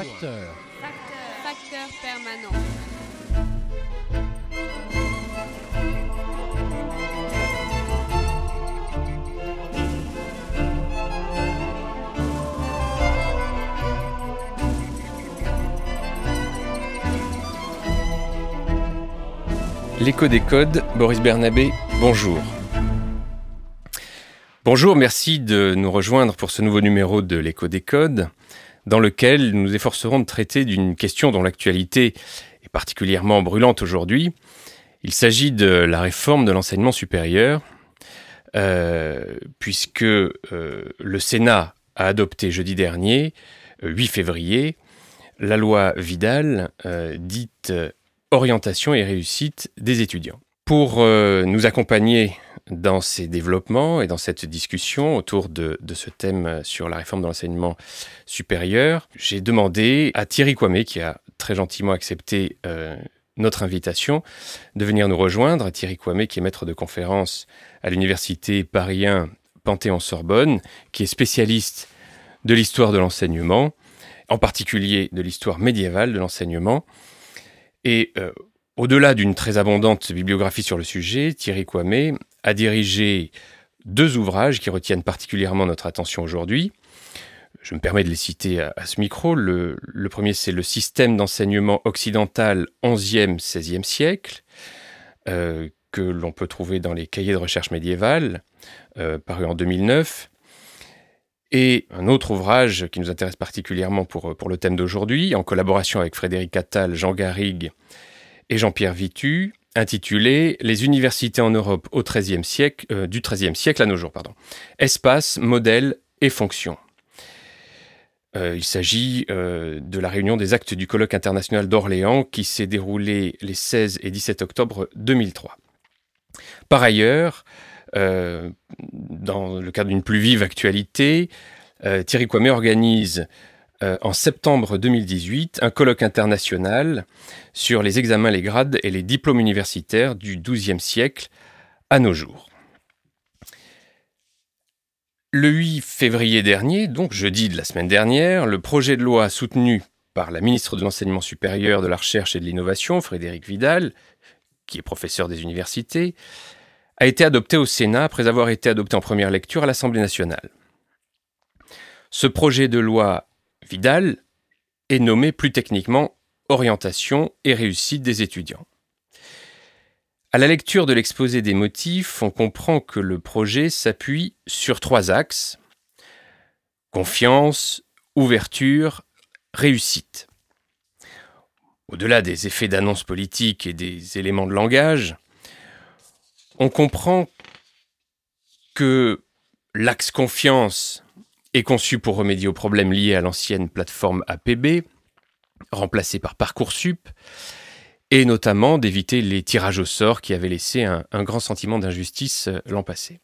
Facteur. Facteur permanent. L'écho des codes, Boris Bernabé, bonjour. Bonjour, merci de nous rejoindre pour ce nouveau numéro de l'écho des codes, dans lequel nous efforcerons de traiter d'une question dont l'actualité est particulièrement brûlante aujourd'hui. Il s'agit de la réforme de l'enseignement supérieur, euh, puisque euh, le Sénat a adopté jeudi dernier, 8 février, la loi Vidal, euh, dite orientation et réussite des étudiants. Pour euh, nous accompagner dans ces développements et dans cette discussion autour de, ce thème sur la réforme de l'enseignement supérieur, j'ai demandé à Thierry Kwame, qui a très gentiment accepté euh, notre invitation, de venir nous rejoindre. Thierry Kwame, qui est maître de conférence à l'université Paris 1 Panthéon-Sorbonne, qui est spécialiste de l'histoire de l'enseignement, en particulier de l'histoire médiévale de l'enseignement, et euh, au-delà d'une très abondante bibliographie sur le sujet, Thierry Kwame a dirigé deux ouvrages qui retiennent particulièrement notre attention aujourd'hui. Je me permets de les citer à, ce micro. Le, premier, c'est Le système d'enseignement occidental 11e, 16e siècle, euh, que l'on peut trouver dans les cahiers de recherche médiévale, euh, paru en 2009. Et un autre ouvrage qui nous intéresse particulièrement pour, pour le thème d'aujourd'hui, en collaboration avec Frédéric Attal, Jean Garrigue et Jean-Pierre Vitu, intitulé Les universités en Europe au XIIIe siècle, euh, du XIIIe siècle à nos jours. Pardon. Espace, modèle et fonction. Euh, il s'agit euh, de la réunion des actes du colloque international d'Orléans qui s'est déroulé les 16 et 17 octobre 2003. Par ailleurs, dans le cadre d'une plus vive actualité, Thierry Kwame organise euh, en septembre 2018 un colloque international sur les examens, les grades et les diplômes universitaires du XIIe siècle à nos jours. Le 8 février dernier, donc jeudi de la semaine dernière, le projet de loi soutenu par la ministre de l'Enseignement supérieur, de la Recherche et de l'Innovation, Frédéric Vidal, qui est professeur des universités, a été adopté au Sénat après avoir été adopté en première lecture à l'Assemblée nationale. Ce projet de loi Vidal est nommé plus techniquement Orientation et réussite des étudiants. À la lecture de l'exposé des motifs, on comprend que le projet s'appuie sur trois axes confiance, ouverture, réussite. Au-delà des effets d'annonce politique et des éléments de langage, on comprend que l'axe confiance est conçu pour remédier aux problèmes liés à l'ancienne plateforme APB, remplacée par Parcoursup, et notamment d'éviter les tirages au sort qui avaient laissé un, grand sentiment d'injustice euh, l'an passé.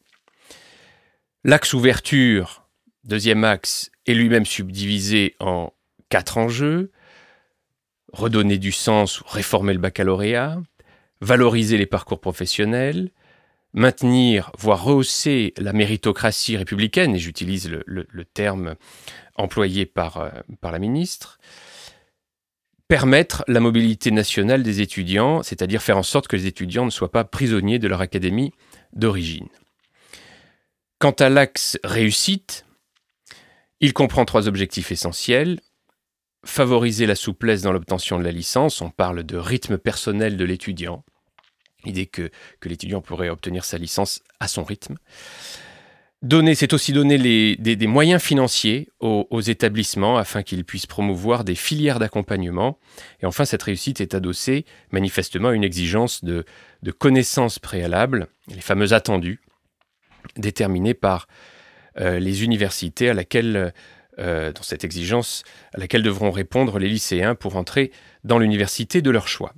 L'axe ouverture, deuxième axe, est lui-même subdivisé en quatre enjeux. Redonner du sens ou réformer le baccalauréat, valoriser les parcours professionnels, maintenir, voire rehausser la méritocratie républicaine, et j'utilise le, terme employé par, euh, par la ministre, permettre la mobilité nationale des étudiants, c'est-à-dire faire en sorte que les étudiants ne soient pas prisonniers de leur académie d'origine. Quant à l'axe réussite, il comprend trois objectifs essentiels. Favoriser la souplesse dans l'obtention de la licence, on parle de rythme personnel de l'étudiant, L'idée que, l'étudiant pourrait obtenir sa licence à son rythme. C'est aussi donner des, moyens financiers aux, établissements afin qu'ils puissent promouvoir des filières d'accompagnement. Et enfin, cette réussite est adossée manifestement à une exigence de, connaissances préalables, les fameuses attendues, déterminées par euh, les universités à laquelle, euh, dans cette exigence, à laquelle devront répondre les lycéens pour entrer dans l'université de leur choix.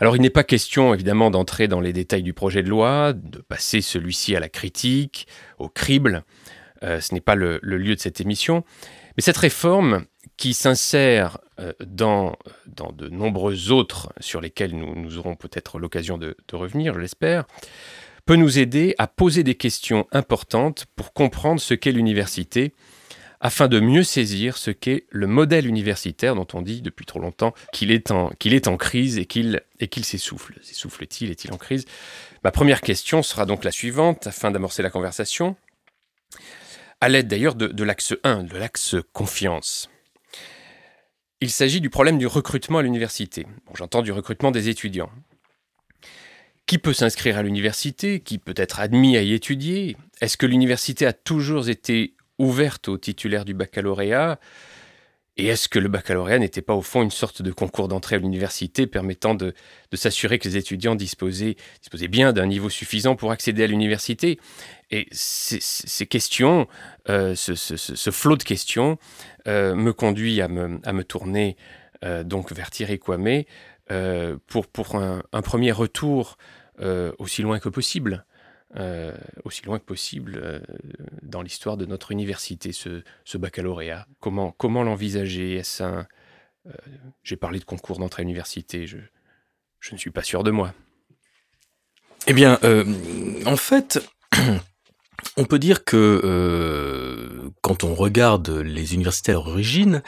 Alors il n'est pas question évidemment d'entrer dans les détails du projet de loi, de passer celui-ci à la critique, au crible, euh, ce n'est pas le, lieu de cette émission, mais cette réforme qui s'insère euh, dans, de nombreux autres sur lesquels nous, aurons peut-être l'occasion de revenir, je l'espère, peut nous aider à poser des questions importantes pour comprendre ce qu'est l'université afin de mieux saisir ce qu'est le modèle universitaire dont on dit depuis trop longtemps qu'il est en, crise et qu'il, s'essouffle. S'essouffle-t-il Est-il en crise? Ma première question sera donc la suivante, afin d'amorcer la conversation, à l'aide d'ailleurs de, l'axe 1, de l'axe confiance. Il s'agit du problème du recrutement à l'université. J'entends du recrutement des étudiants. Qui peut s'inscrire à l'université? Qui peut être admis à y étudier? Est-ce que l'université a toujours été ouverte aux titulaires du baccalauréat. Et est-ce que le baccalauréat n'était pas au fond une sorte de concours d'entrée à l'université permettant de, s'assurer que les étudiants disposaient, bien d'un niveau suffisant pour accéder à l'université? Et ces, questions, euh, ce, flot de questions, euh, me conduit à me, tourner euh, donc vers Thierry Kwame pour, un, premier retour aussi loin que possible euh, aussi loin que possible euh, dans l'histoire de notre université, ce, baccalauréat. Comment, comment l'envisager. Euh, J'ai parlé de concours d'entrée à l'université, je, je ne suis pas sûr de moi. Eh bien, en fait, on peut dire que quand on regarde les universités à leur origine,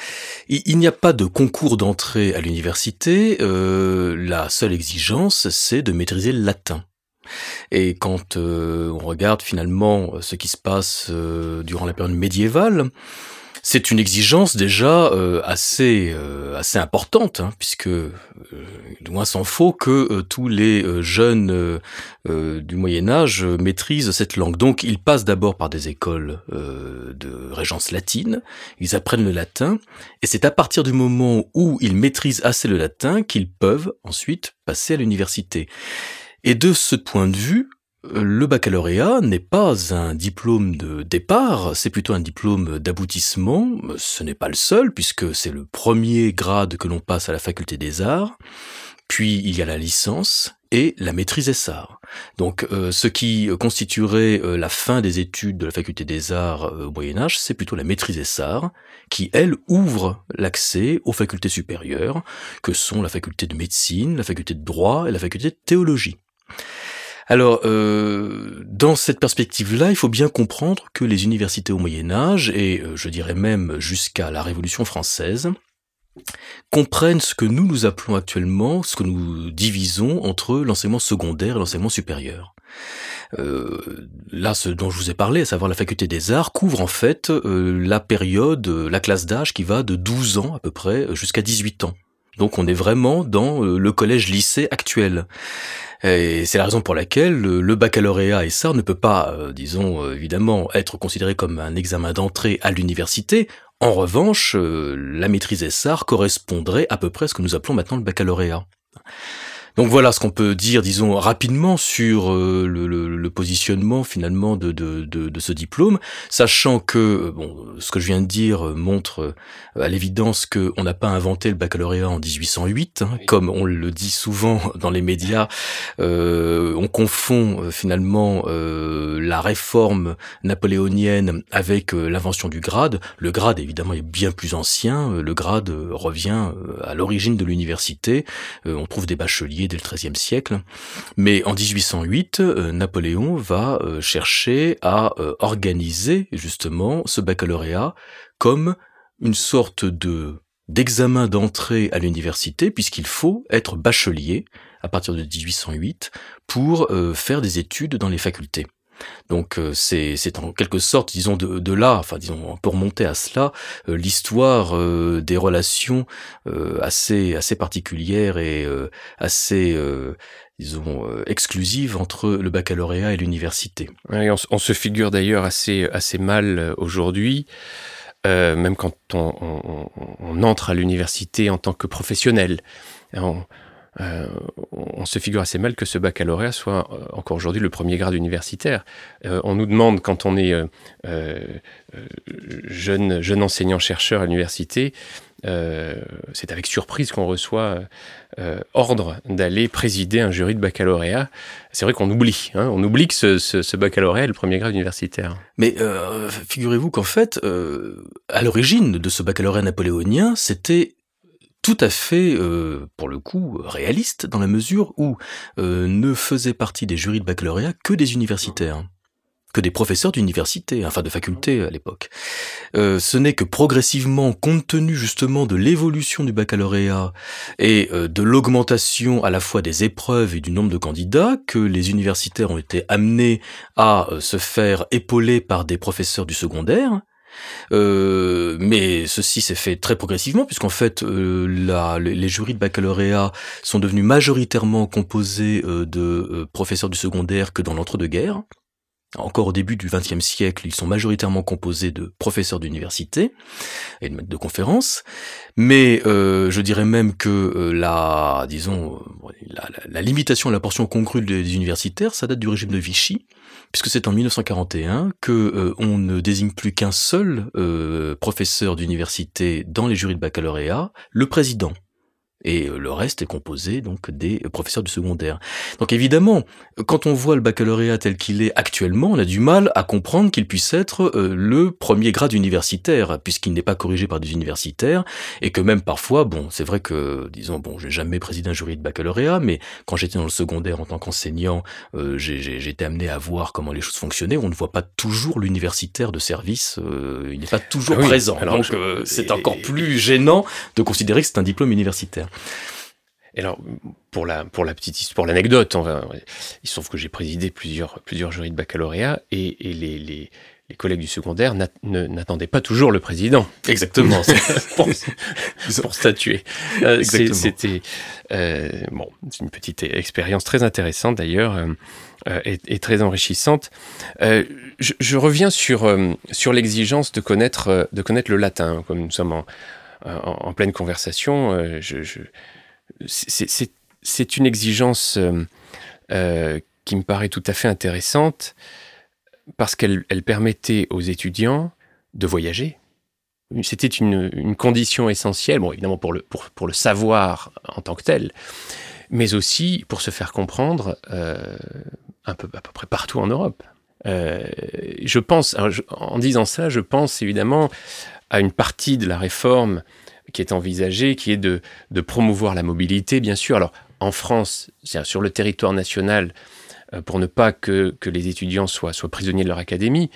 il, n'y a pas de concours d'entrée à l'université. La seule exigence, c'est de maîtriser le latin. Et quand euh, on regarde finalement ce qui se passe euh, durant la période médiévale, c'est une exigence déjà euh, assez euh, assez importante, hein, puisque euh, loin s'en faut que euh, tous les euh, jeunes euh, euh, du Moyen Âge euh, maîtrisent cette langue. Donc ils passent d'abord par des écoles euh, de régence latine, ils apprennent le latin, et c'est à partir du moment où ils maîtrisent assez le latin qu'ils peuvent ensuite passer à l'université. Et de ce point de vue, le baccalauréat n'est pas un diplôme de départ, c'est plutôt un diplôme d'aboutissement. Ce n'est pas le seul, puisque c'est le premier grade que l'on passe à la faculté des arts. Puis il y a la licence et la maîtrise arts. Donc euh, ce qui constituerait euh, la fin des études de la faculté des arts euh, au Moyen Âge, c'est plutôt la maîtrise arts, qui, elle, ouvre l'accès aux facultés supérieures, que sont la faculté de médecine, la faculté de droit et la faculté de théologie. Alors, euh, dans cette perspective-là, il faut bien comprendre que les universités au Moyen Âge, et euh, je dirais même jusqu'à la Révolution française, comprennent ce que nous nous appelons actuellement, ce que nous divisons entre l'enseignement secondaire et l'enseignement supérieur. Euh, là, ce dont je vous ai parlé, à savoir la faculté des arts, couvre en fait la période, la classe d'âge qui va de 12 ans à peu près jusqu'à 18 ans. Donc on est vraiment dans euh, le collège-lycée actuel. Et c'est la raison pour laquelle le baccalauréat et ça ne peut pas, euh, disons, euh, évidemment, être considéré comme un examen d'entrée à l'université. En revanche, euh, la maîtrise SAR correspondrait à peu près à ce que nous appelons maintenant le baccalauréat. Donc voilà ce qu'on peut dire, disons, rapidement sur euh, le, le, le, positionnement finalement de, de, de, de, ce diplôme, sachant que euh, bon, ce que je viens de dire montre euh, à l'évidence qu'on n'a pas inventé le baccalauréat en 1808, hein, oui. comme on le dit souvent dans les médias. Euh, on confond finalement euh, la réforme napoléonienne avec l'invention du grade. Le grade, évidemment, est bien plus ancien. Le grade revient à l'origine de l'université. on trouve des bacheliers dès le XIIIe siècle. Mais en 1808, euh, Napoléon va euh, chercher à euh, organiser justement ce baccalauréat comme une sorte de d'examen d'entrée à l'université, puisqu'il faut être bachelier à partir de 1808 pour faire des études dans les facultés. Donc euh, c'est en quelque sorte, disons, de, là, enfin disons, on peut remonter à cela, euh, l'histoire euh, des relations euh, assez, assez particulières et euh, assez, disons, exclusives entre le baccalauréat et l'université. on, se figure d'ailleurs assez, assez mal aujourd'hui. même quand on, entre à l'université en tant que professionnel. On, euh, on se figure assez mal que ce baccalauréat soit euh, encore aujourd'hui le premier grade universitaire. Euh, on nous demande, quand on est euh, euh, jeune, jeune enseignant-chercheur à l'université, c'est avec surprise qu'on reçoit ordre d'aller présider un jury de baccalauréat. C'est vrai qu'on oublie, hein, on oublie que ce, ce, ce, baccalauréat est le premier grade universitaire. Mais figurez-vous qu'en fait, à l'origine de ce baccalauréat napoléonien, c'était tout à fait, euh, pour le coup, réaliste, dans la mesure où euh, ne faisaient partie des jurys de baccalauréat que des universitaires. que des professeurs d'université, enfin de faculté à l'époque. Euh, ce n'est que progressivement, compte tenu justement de l'évolution du baccalauréat et de l'augmentation à la fois des épreuves et du nombre de candidats, que les universitaires ont été amenés à se faire épauler par des professeurs du secondaire. Mais ceci s'est fait très progressivement puisqu'en fait la, les jurys de baccalauréat sont devenus majoritairement composés de professeurs du secondaire que dans l'entre-deux-guerres. Encore au début du XXe siècle, ils sont majoritairement composés de professeurs d'université et de maîtres de conférences, mais euh, je dirais même que euh, la, disons, euh, la, limitation à la portion congrue des universitaires, ça date du régime de Vichy, puisque c'est en 1941 que on ne désigne plus qu'un seul professeur d'université dans les jurys de baccalauréat, le président et euh, le reste est composé donc des professeurs du secondaire. Donc évidemment, quand on voit le baccalauréat tel qu'il est actuellement, on a du mal à comprendre qu'il puisse être euh, le premier grade universitaire, puisqu'il n'est pas corrigé par des universitaires, et que même parfois, bon, c'est vrai que, disons, bon, j'ai jamais présidé un jury de baccalauréat, mais quand j'étais dans le secondaire en tant qu'enseignant, euh, j'ai été amené à voir comment les choses fonctionnaient. On ne voit pas toujours l'universitaire de service, il n'est pas toujours ah présent. Alors, donc c'est encore plus gênant de considérer que c'est un diplôme universitaire. Et alors, pour la, pour la petite pour l'anecdote, il se trouve que j'ai présidé plusieurs, plusieurs jurys de baccalauréat et, les, les, les, collègues du secondaire n'attendaient pas toujours le président. Exactement. pour, pour, statuer. Euh, c'était euh, bon, une petite expérience très intéressante d'ailleurs euh, et, très enrichissante. Je, je, reviens sur, sur l'exigence de connaître, de connaître le latin, comme nous sommes en, en, pleine conversation. Euh, c'est une exigence euh, euh, qui me paraît tout à fait intéressante parce qu'elle elle permettait aux étudiants de voyager. C'était une, condition essentielle, bon, évidemment pour le, pour, pour, le savoir en tant que tel, mais aussi pour se faire comprendre un peu, à peu près partout en Europe. je pense, en disant ça, je pense évidemment à une partie de la réforme qui est envisagée, qui est de, promouvoir la mobilité, bien sûr. Alors, en France, sur le territoire national, euh, pour ne pas que, les étudiants soient, prisonniers de leur académie,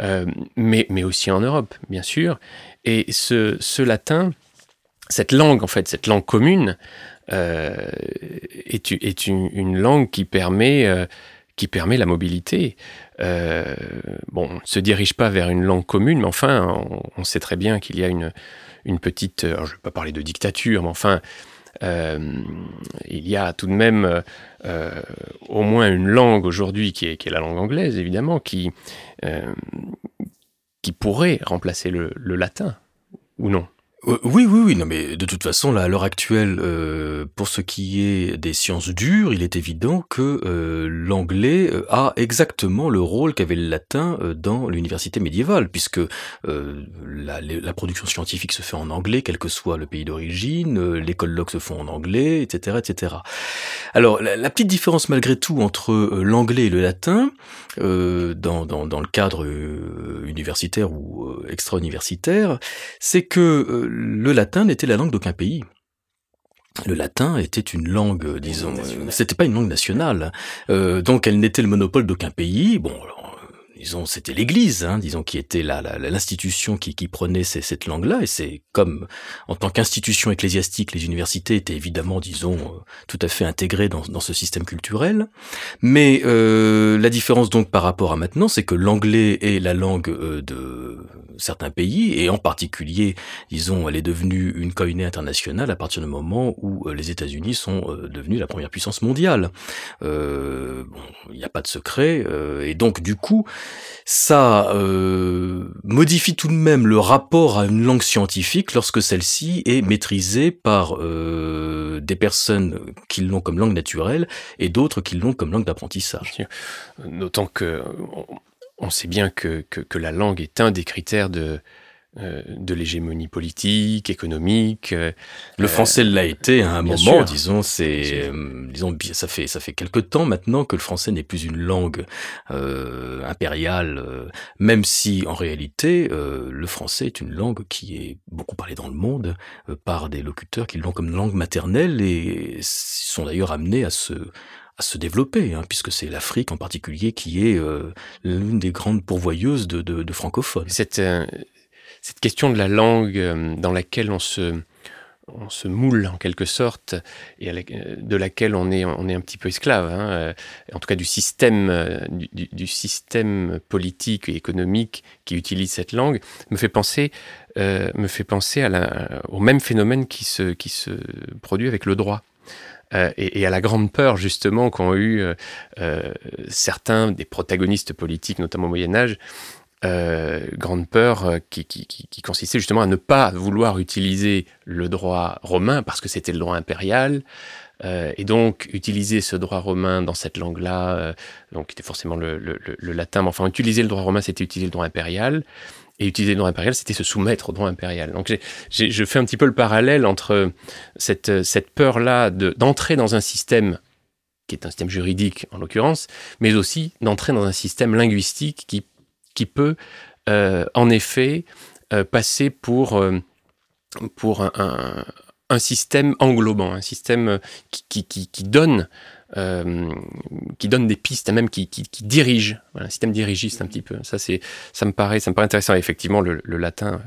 euh, mais, aussi en Europe, bien sûr. Et ce, latin, cette langue, en fait, cette langue commune, euh, est, une, langue qui permet, qui permet la mobilité. Euh, bon, on ne se dirige pas vers une langue commune, mais enfin, on, sait très bien qu'il y a une, une petite, je ne vais pas parler de dictature, mais enfin, euh, il y a tout de même euh, au moins une langue aujourd'hui qui est, la langue anglaise, évidemment, qui, qui pourrait remplacer le, latin, ou non? euh, oui, oui, oui. Non, mais de toute façon, là, à l'heure actuelle, euh, pour ce qui est des sciences dures, il est évident que euh, l'anglais a exactement le rôle qu'avait le latin dans l'université médiévale, puisque la, la, production scientifique se fait en anglais, quel que soit le pays d'origine, les colloques se font en anglais, etc., etc. Alors, la, petite différence malgré tout entre l'anglais et le latin, dans, dans, dans, le cadre universitaire ou extra-universitaire, c'est que le latin n'était la langue d'aucun pays. Le latin était une langue, disons, c'était pas une langue nationale, euh, donc elle n'était le monopole d'aucun pays. Bon, disons, c'était l'Église, hein, disons, qui était l'institution qui, qui, prenait cette langue-là, et c'est comme, en tant qu'institution ecclésiastique, les universités étaient évidemment, disons, euh, tout à fait intégrées dans, dans ce système culturel. Mais euh, la différence donc par rapport à maintenant, c'est que l'anglais est la langue euh, de certains pays, et en particulier, disons, elle est devenue une coïnée internationale à partir du moment où les États-Unis sont devenus la première puissance mondiale. Euh, bon, il n'y a pas de secret, et donc du coup, ça euh, modifie tout de même le rapport à une langue scientifique lorsque celle-ci est maîtrisée par euh, des personnes qui l'ont comme langue naturelle et d'autres qui l'ont comme langue d'apprentissage. Notant que on sait bien que, que, la langue est un des critères de, euh, de l'hégémonie politique, économique. Euh, le français l'a été à un moment, disons. C'est, euh, disons, ça fait ça fait quelque temps maintenant que le français n'est plus une langue impériale, même si en réalité le français est une langue qui est beaucoup parlée dans le monde par des locuteurs qui l'ont comme langue maternelle et sont d'ailleurs amenés à se à se développer, hein, puisque c'est l'Afrique en particulier qui est l'une des grandes pourvoyeuses de, de, de francophones. Cette, cette question de la langue dans laquelle on se on se moule en quelque sorte et de laquelle on est, on est un petit peu esclave, hein, euh, en tout cas du système, euh, du, système politique et économique qui utilise cette langue, me fait penser, euh, me fait penser au même phénomène qui se, qui se produit avec le droit. et, à la grande peur justement qu'ont eu certains des protagonistes politiques, notamment au Moyen Âge, euh, grande peur euh, qui, consistait justement à ne pas vouloir utiliser le droit romain parce que c'était le droit impérial. Euh, et donc utiliser ce droit romain dans cette langue-là, donc qui était forcément le, latin, mais enfin utiliser le droit romain, c'était utiliser le droit impérial. Et utiliser le droit impérial, c'était se soumettre au droit impérial. Donc je fais un petit peu le parallèle entre cette, peur-là d'entrer dans un système qui est un système juridique en l'occurrence, mais aussi d'entrer dans un système linguistique qui qui peut euh, en effet euh, passer pour, euh, pour un, un, système englobant, un système qui, qui, qui, donne, qui donne des pistes, même qui, qui, dirige, un système dirigiste un petit peu. Ça, c'est, ça, me paraît, ça me paraît intéressant. Effectivement, le, latin,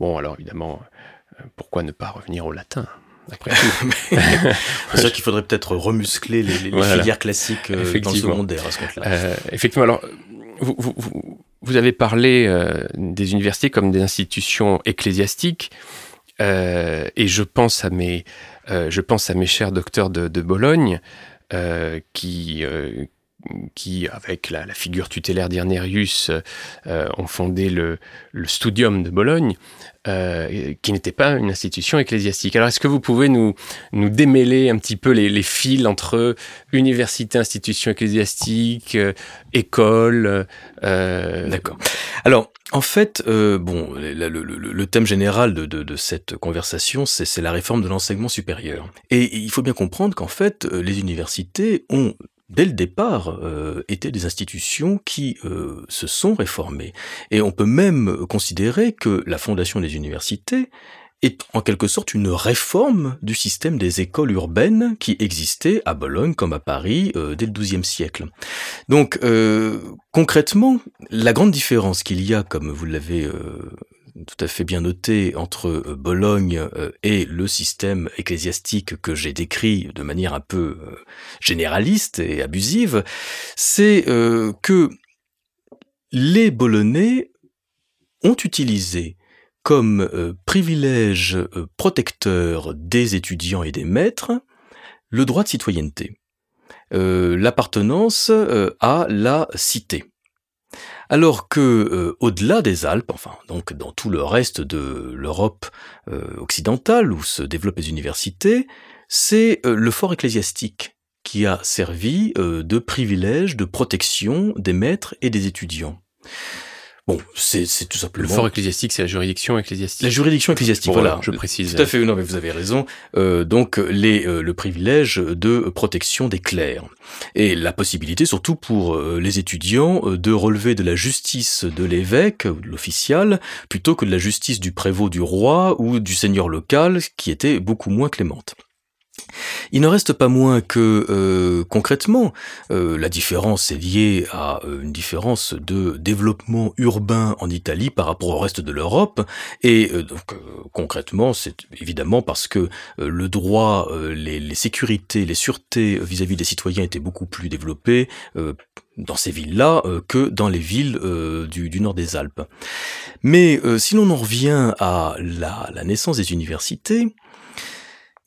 bon, alors évidemment, pourquoi ne pas revenir au latin après c'est sûr qu'il faudrait peut-être remuscler les, les, filières classiques dans le secondaire à ce moment-là. effectivement, alors vous, vous, vous avez parlé euh, des universités comme des institutions ecclésiastiques, euh, et je pense à mes, euh, je pense à mes chers docteurs de, de Bologne, qui, qui, avec la, figure tutélaire d'Irnerius, euh, ont fondé le, Studium de Bologne, euh, qui n'était pas une institution ecclésiastique. Alors, est-ce que vous pouvez nous, nous démêler un petit peu les, fils entre université, institution ecclésiastique, euh, école D'accord. Alors, en fait, bon, le, thème général de, de cette conversation, c'est la réforme de l'enseignement supérieur. Et il faut bien comprendre qu'en fait, les universités ont dès le départ, euh, étaient des institutions qui euh, se sont réformées. Et on peut même considérer que la fondation des universités est en quelque sorte une réforme du système des écoles urbaines qui existait à Bologne comme à Paris euh, dès le XIIe siècle. Donc concrètement, la grande différence qu'il y a, comme vous l'avez tout à fait bien noté entre euh, Bologne euh, et le système ecclésiastique que j'ai décrit de manière un peu euh, généraliste et abusive, c'est que les Bolonais ont utilisé comme privilège protecteur des étudiants et des maîtres le droit de citoyenneté, l'appartenance à la cité. Alors que euh, au-delà des Alpes, enfin donc dans tout le reste de l'Europe euh, occidentale où se développent les universités, c'est euh, le fort ecclésiastique qui a servi de privilège de protection des maîtres et des étudiants. Bon, c'est tout simplement. Le fort ecclésiastique, c'est la juridiction ecclésiastique. La juridiction ecclésiastique, voilà. Je précise. Tout à fait, non, mais vous avez raison. Euh, donc, les, euh, le privilège de protection des clercs. Et la possibilité, surtout pour euh, les étudiants, euh, de relever de la justice de l'évêque, l'official, plutôt que de la justice du prévôt du roi ou du seigneur local, qui était beaucoup moins clémente. Il ne reste pas moins que euh, concrètement, euh, la différence est liée à euh, une différence de développement urbain en Italie par rapport au reste de l'Europe, et donc concrètement, c'est évidemment parce que le droit, les, sécurités, les sûretés vis-à-vis des citoyens étaient beaucoup plus développées dans ces villes-là que dans les villes du, nord des Alpes. Mais si l'on en revient à la naissance des universités,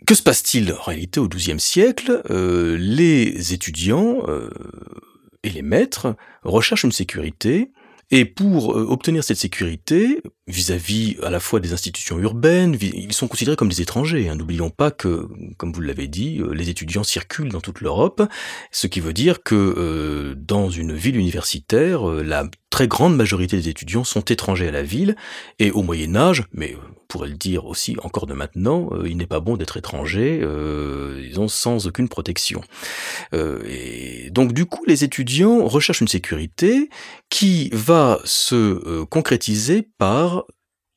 que se passe-t-il en réalité au XIIe siècle? Euh, Les étudiants euh, et les maîtres recherchent une sécurité, et pour euh, obtenir cette sécurité, vis-à-vis à la fois des institutions urbaines, ils sont considérés comme des étrangers. Hein. N'oublions pas que, comme vous l'avez dit, les étudiants circulent dans toute l'Europe, ce qui veut dire que dans une ville universitaire, la très grande majorité des étudiants sont étrangers à la ville, et au Moyen Âge, mais pourrait le dire aussi encore de maintenant, euh, il n'est pas bon d'être étranger, euh, ils ont sans aucune protection. Euh, et donc du coup, les étudiants recherchent une sécurité qui va se concrétiser par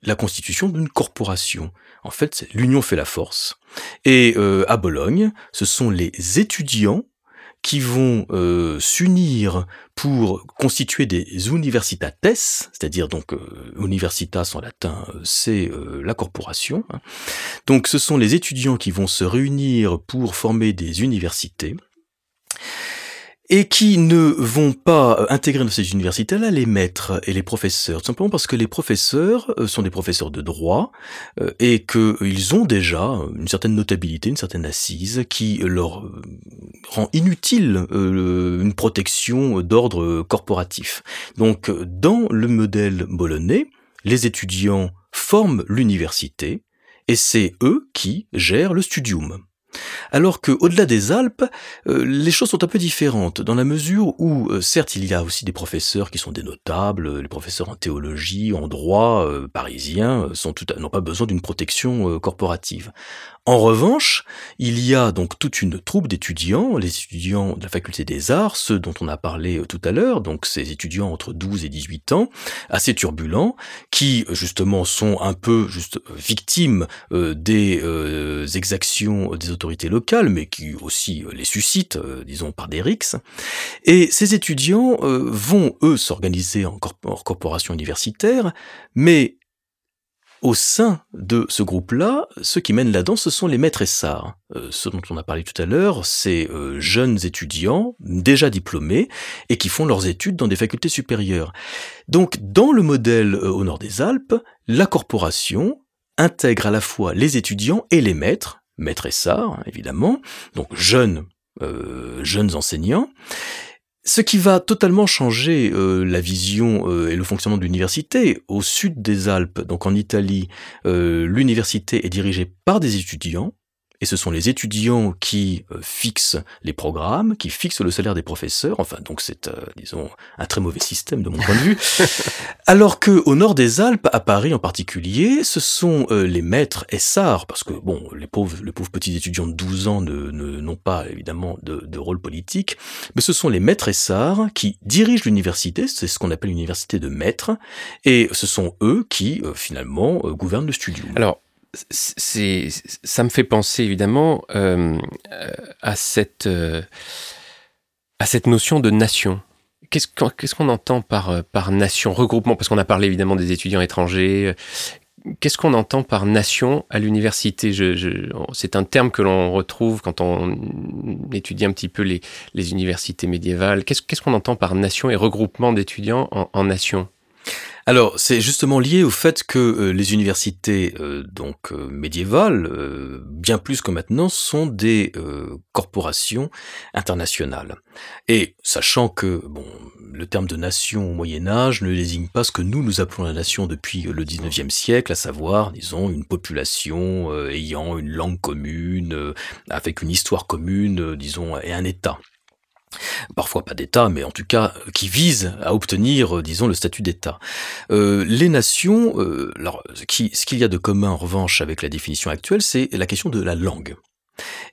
la constitution d'une corporation. En fait, l'union fait la force. Et à Bologne, ce sont les étudiants qui vont euh, s'unir pour constituer des universitates, c'est-à-dire donc euh, universitas en latin, euh, c'est la corporation. Hein. Donc ce sont les étudiants qui vont se réunir pour former des universités et qui ne vont pas euh, intégrer dans ces universités-là les maîtres et les professeurs, tout simplement parce que les professeurs euh, sont des professeurs de droit euh, et qu'ils ont déjà une certaine notabilité, une certaine assise qui leur rend inutile une protection d'ordre corporatif. Donc dans le modèle bolonais, les étudiants forment l'université et c'est eux qui gèrent le studium. Alors que, au-delà des Alpes, euh, les choses sont un peu différentes, dans la mesure où, euh, certes, il y a aussi des professeurs qui sont des notables, les professeurs en théologie, en droit, euh, parisiens, sont n'ont pas besoin d'une protection corporative. En revanche, il y a donc toute une troupe d'étudiants, les étudiants de la faculté des arts, ceux dont on a parlé tout à l'heure, donc ces étudiants entre 12 et 18 ans, assez turbulents, qui justement sont un peu juste victimes des exactions des autorités locales, mais qui aussi euh, les suscitent, euh, disons, par des rixes. Et ces étudiants euh, vont, eux, s'organiser en, corporation universitaire, mais au sein de ce groupe-là, ceux qui mènent la danse, ce sont les maîtres et sars. ce dont on a parlé tout à l'heure, ces jeunes étudiants, déjà diplômés, et qui font leurs études dans des facultés supérieures. Donc, dans le modèle au nord des Alpes, la corporation intègre à la fois les étudiants et les maîtres, maître Essard, évidemment, donc jeunes, euh, jeunes enseignants. Ce qui va totalement changer euh, la vision euh, et le fonctionnement de l'université. Au sud des Alpes, donc en Italie, l'université est dirigée par des étudiants, et ce sont les étudiants qui euh, fixent les programmes, qui fixent le salaire des professeurs. Enfin, donc c'est, euh, disons, un très mauvais système de mon point de vue. Alors que au nord des Alpes, à Paris en particulier, ce sont euh, les maîtres et SAR, parce que bon, les pauvres, les pauvres petits étudiants de 12 ans ne, n'ont pas évidemment de, de, rôle politique, mais ce sont les maîtres et SAR qui dirigent l'université. C'est ce qu'on appelle l'université de maîtres, et ce sont eux qui finalement gouvernent le studio. Alors c'est, ça me fait penser évidemment euh, à, cette, euh, à cette notion de nation. Qu'est-ce, qu'on entend par, euh, par nation, regroupement Parce qu'on a parlé évidemment des étudiants étrangers. Qu'est-ce qu'on entend par nation à l'université? C'est un terme que l'on retrouve quand on étudie un petit peu les, les universités médiévales. Qu'est-ce, qu'on entend par nation et regroupement d'étudiants en nation? Alors, c'est justement lié au fait que euh, les universités euh, donc euh, médiévales, bien plus que maintenant, sont des corporations internationales. Et sachant que bon, le terme de nation au Moyen Âge ne désigne pas ce que nous nous appelons la nation depuis le 19e siècle, à savoir, disons, une population ayant une langue commune, avec une histoire commune, disons, et un État parfois pas d'État, mais en tout cas euh, qui vise à obtenir, euh, disons, le statut d'État. Euh, les nations, alors, ce qu'il y a de commun en revanche avec la définition actuelle, c'est la question de la langue.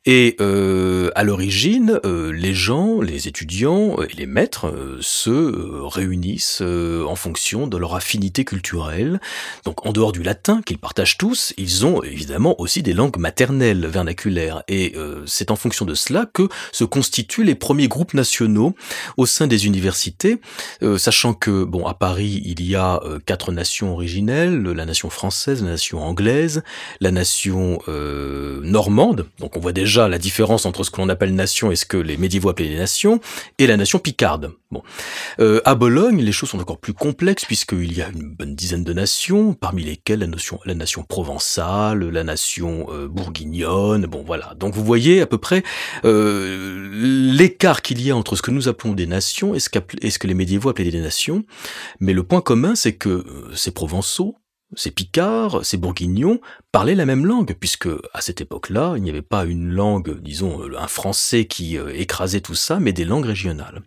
Et euh, à l'origine, euh, les gens, les étudiants et les maîtres euh, se euh, réunissent en fonction de leur affinité culturelle. Donc en dehors du latin qu'ils partagent tous, ils ont évidemment aussi des langues maternelles vernaculaires. Et c'est en fonction de cela que se constituent les premiers groupes nationaux au sein des universités, sachant que bon à Paris il y a quatre nations originelles la nation française, la nation anglaise, la nation normande. On voit déjà déjà la différence entre ce que l'on appelle nation et ce que les médiévaux appelaient les nations, et la nation picarde. Bon. Euh, à Bologne, les choses sont encore plus complexes puisqu'il y a une bonne dizaine de nations, parmi lesquelles la, notion, la nation provençale, la nation euh, bourguignonne, bon voilà. Donc vous voyez à peu près euh, l'écart qu'il y a entre ce que nous appelons des nations et ce, et ce que les médiévaux appelaient des nations. Mais le point commun, c'est que euh, ces provençaux, ces Picards, ces Bourguignons parlaient la même langue, puisque à cette époque-là, il n'y avait pas une langue, disons, un français qui euh, écrasait tout ça, mais des langues régionales.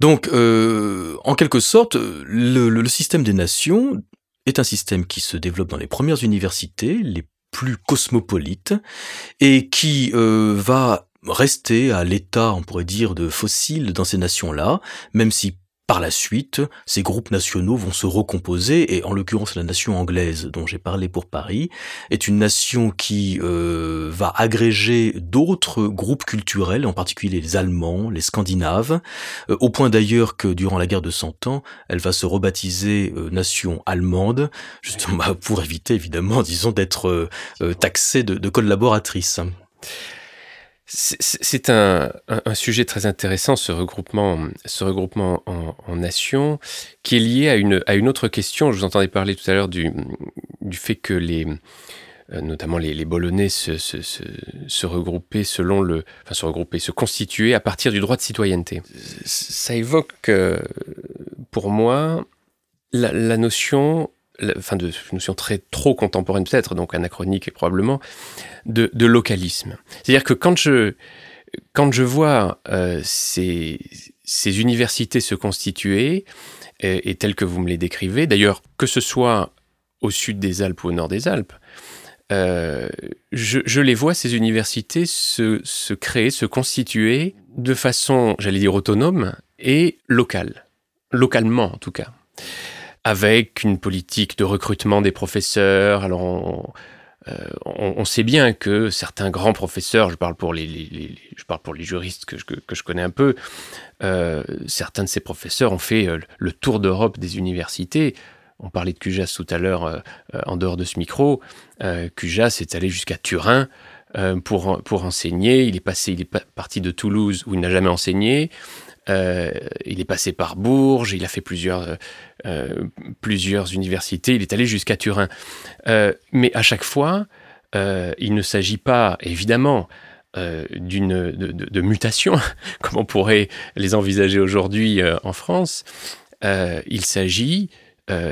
Donc, euh, en quelque sorte, le, système des nations est un système qui se développe dans les premières universités, les plus cosmopolites, et qui euh, va rester à l'état, on pourrait dire, de fossile dans ces nations-là, même si par la suite, ces groupes nationaux vont se recomposer, et en l'occurrence la nation anglaise dont j'ai parlé pour Paris, est une nation qui euh, va agréger d'autres groupes culturels, en particulier les Allemands, les Scandinaves, euh, au point d'ailleurs que durant la guerre de Cent Ans, elle va se rebaptiser euh, nation allemande, justement pour éviter évidemment, disons, d'être taxée de, de collaboratrice. C'est un, sujet très intéressant, ce regroupement, ce regroupement en, nations, qui est lié à une, à une autre question. Je vous entendais parler tout à l'heure du, du fait que les, euh, notamment les, les se, se, se, regroupaient selon le, enfin se regrouper, se constituer à partir du droit de citoyenneté. Ça évoque, euh, pour moi, la notion enfin de notion très trop contemporaine peut-être, donc anachronique probablement, de, localisme. C'est-à-dire que quand je, quand je vois euh, ces, universités se constituer, et, telles que vous me les décrivez, d'ailleurs, que ce soit au sud des Alpes ou au nord des Alpes, euh, je, les vois, ces universités, se créer, se constituer de façon, j'allais dire, autonome et locale. Localement, en tout cas avec une politique de recrutement des professeurs. Alors, on, euh, sait bien que certains grands professeurs, je parle pour les, je parle pour les juristes que je, que, je connais un peu, euh, certains de ces professeurs ont fait euh, le tour d'Europe des universités. On parlait de Cujas tout à l'heure en dehors de ce micro. Cujas est allé jusqu'à Turin pour, pour enseigner. Il est passé, il est parti de Toulouse où il n'a jamais enseigné. Euh, il est passé par Bourges, il a fait plusieurs, euh, euh, plusieurs universités, il est allé jusqu'à Turin. mais à chaque fois, il ne s'agit pas, évidemment, d'une de, mutation, comme on pourrait les envisager aujourd'hui en France. il s'agit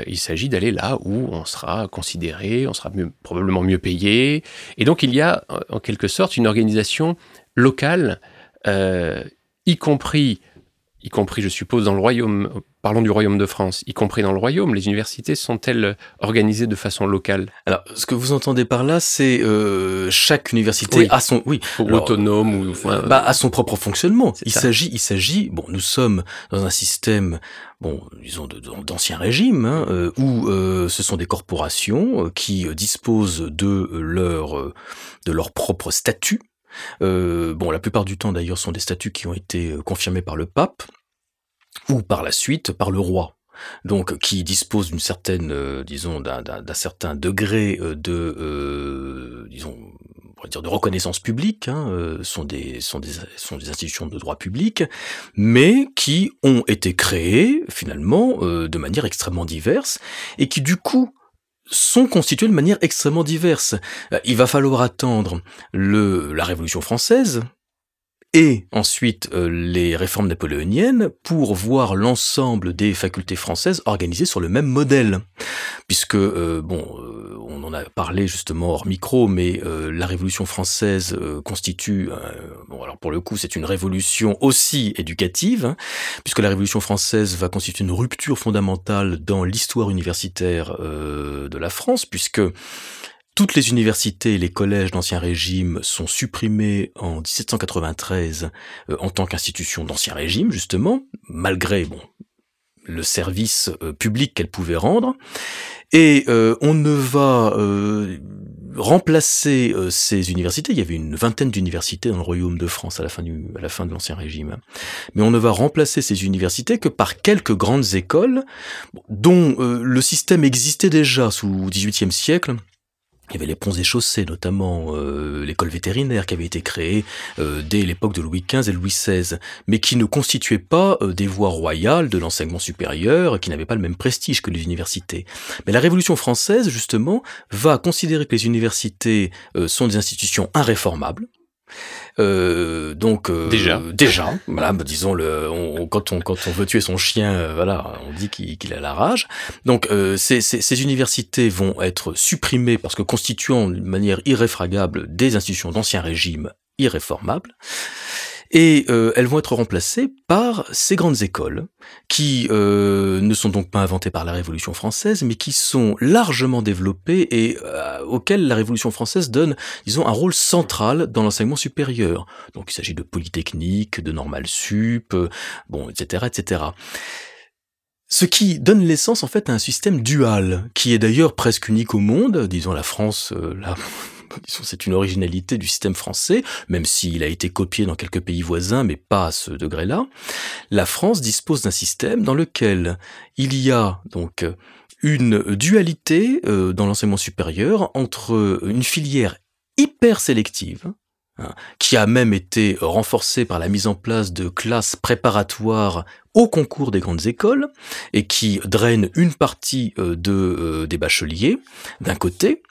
il s'agit d'aller là où on sera considéré, on sera probablement mieux payé. Et donc il y a en quelque sorte une organisation locale, y compris y compris, je suppose, dans le royaume, parlons du royaume de France, y compris dans le royaume, les universités sont-elles organisées de façon locale? Alors, ce que vous entendez par là, c'est euh, chaque université a son, oui, autonome ou, enfin, bah, a son propre fonctionnement. Il s'agit, il s'agit, bon, nous sommes dans un système, bon, disons d'ancien régime, hein, euh, où euh, ce sont des corporations qui disposent de leur de leur propre statut euh, bon, la plupart du temps d'ailleurs sont des statuts qui ont été euh, confirmés par le pape ou par la suite par le roi. Donc, qui dispose d'une certaine, euh, disons, d'un certain degré de, disons, on dire de reconnaissance publique, hein, sont des sont des sont des institutions de droit public, mais qui ont été créées finalement de manière extrêmement diverse et qui du coup sont constitués de manière extrêmement diverse. Euh, il va falloir attendre le, la Révolution française, et ensuite euh, les réformes napoléoniennes pour voir l'ensemble des facultés françaises organisées sur le même modèle. Puisque, euh, bon, euh, on en a parlé justement hors micro, mais la Révolution française constitue, bon alors pour le coup c'est une révolution aussi éducative, hein, puisque la Révolution française va constituer une rupture fondamentale dans l'histoire universitaire de la France, puisque toutes les universités et les collèges d'Ancien Régime sont supprimés en 1793 euh, en tant qu'institution d'Ancien Régime, justement, malgré bon, le service euh, public qu'elles pouvaient rendre. Et euh, on ne va remplacer ces universités, il y avait une vingtaine d'universités dans le royaume de France à la fin, du, à la fin de l'Ancien Régime, mais on ne va remplacer ces universités que par quelques grandes écoles dont le système existait déjà sous XVIIIe siècle, il y avait les ponts et chaussées, notamment euh, l'école vétérinaire qui avait été créée euh, dès l'époque de Louis XV et Louis XVI, mais qui ne constituait pas euh, des voies royales de l'enseignement supérieur, qui n'avaient pas le même prestige que les universités. Mais la Révolution française, justement, va considérer que les universités sont des institutions irréformables, euh, donc euh, déjà, déjà, voilà, bah, disons le, on, quand on quand on veut tuer son chien, euh, voilà, on dit qu'il a la rage. Donc euh, ces, ces, ces, universités vont être supprimées parce que constituant de manière irréfragable des institutions d'ancien régime irréformables et euh, elles vont être remplacées par ces grandes écoles qui euh, ne sont donc pas inventées par la Révolution française, mais qui sont largement développées et euh, auxquelles la Révolution française donne, disons, un rôle central dans l'enseignement supérieur. Donc il s'agit de polytechnique, de normal sup, bon, etc., etc. Ce qui donne l'essence en fait à un système dual, qui est d'ailleurs presque unique au monde. Disons la France, là, c'est une originalité du système français, même s'il a été copié dans quelques pays voisins, mais pas à ce degré-là. La France dispose d'un système dans lequel il y a donc une dualité euh, dans l'enseignement supérieur entre une filière hyper sélective, hein, qui a même été renforcée par la mise en place de classes préparatoires au concours des grandes écoles et qui draine une partie euh, euh, des bacheliers d'un côté,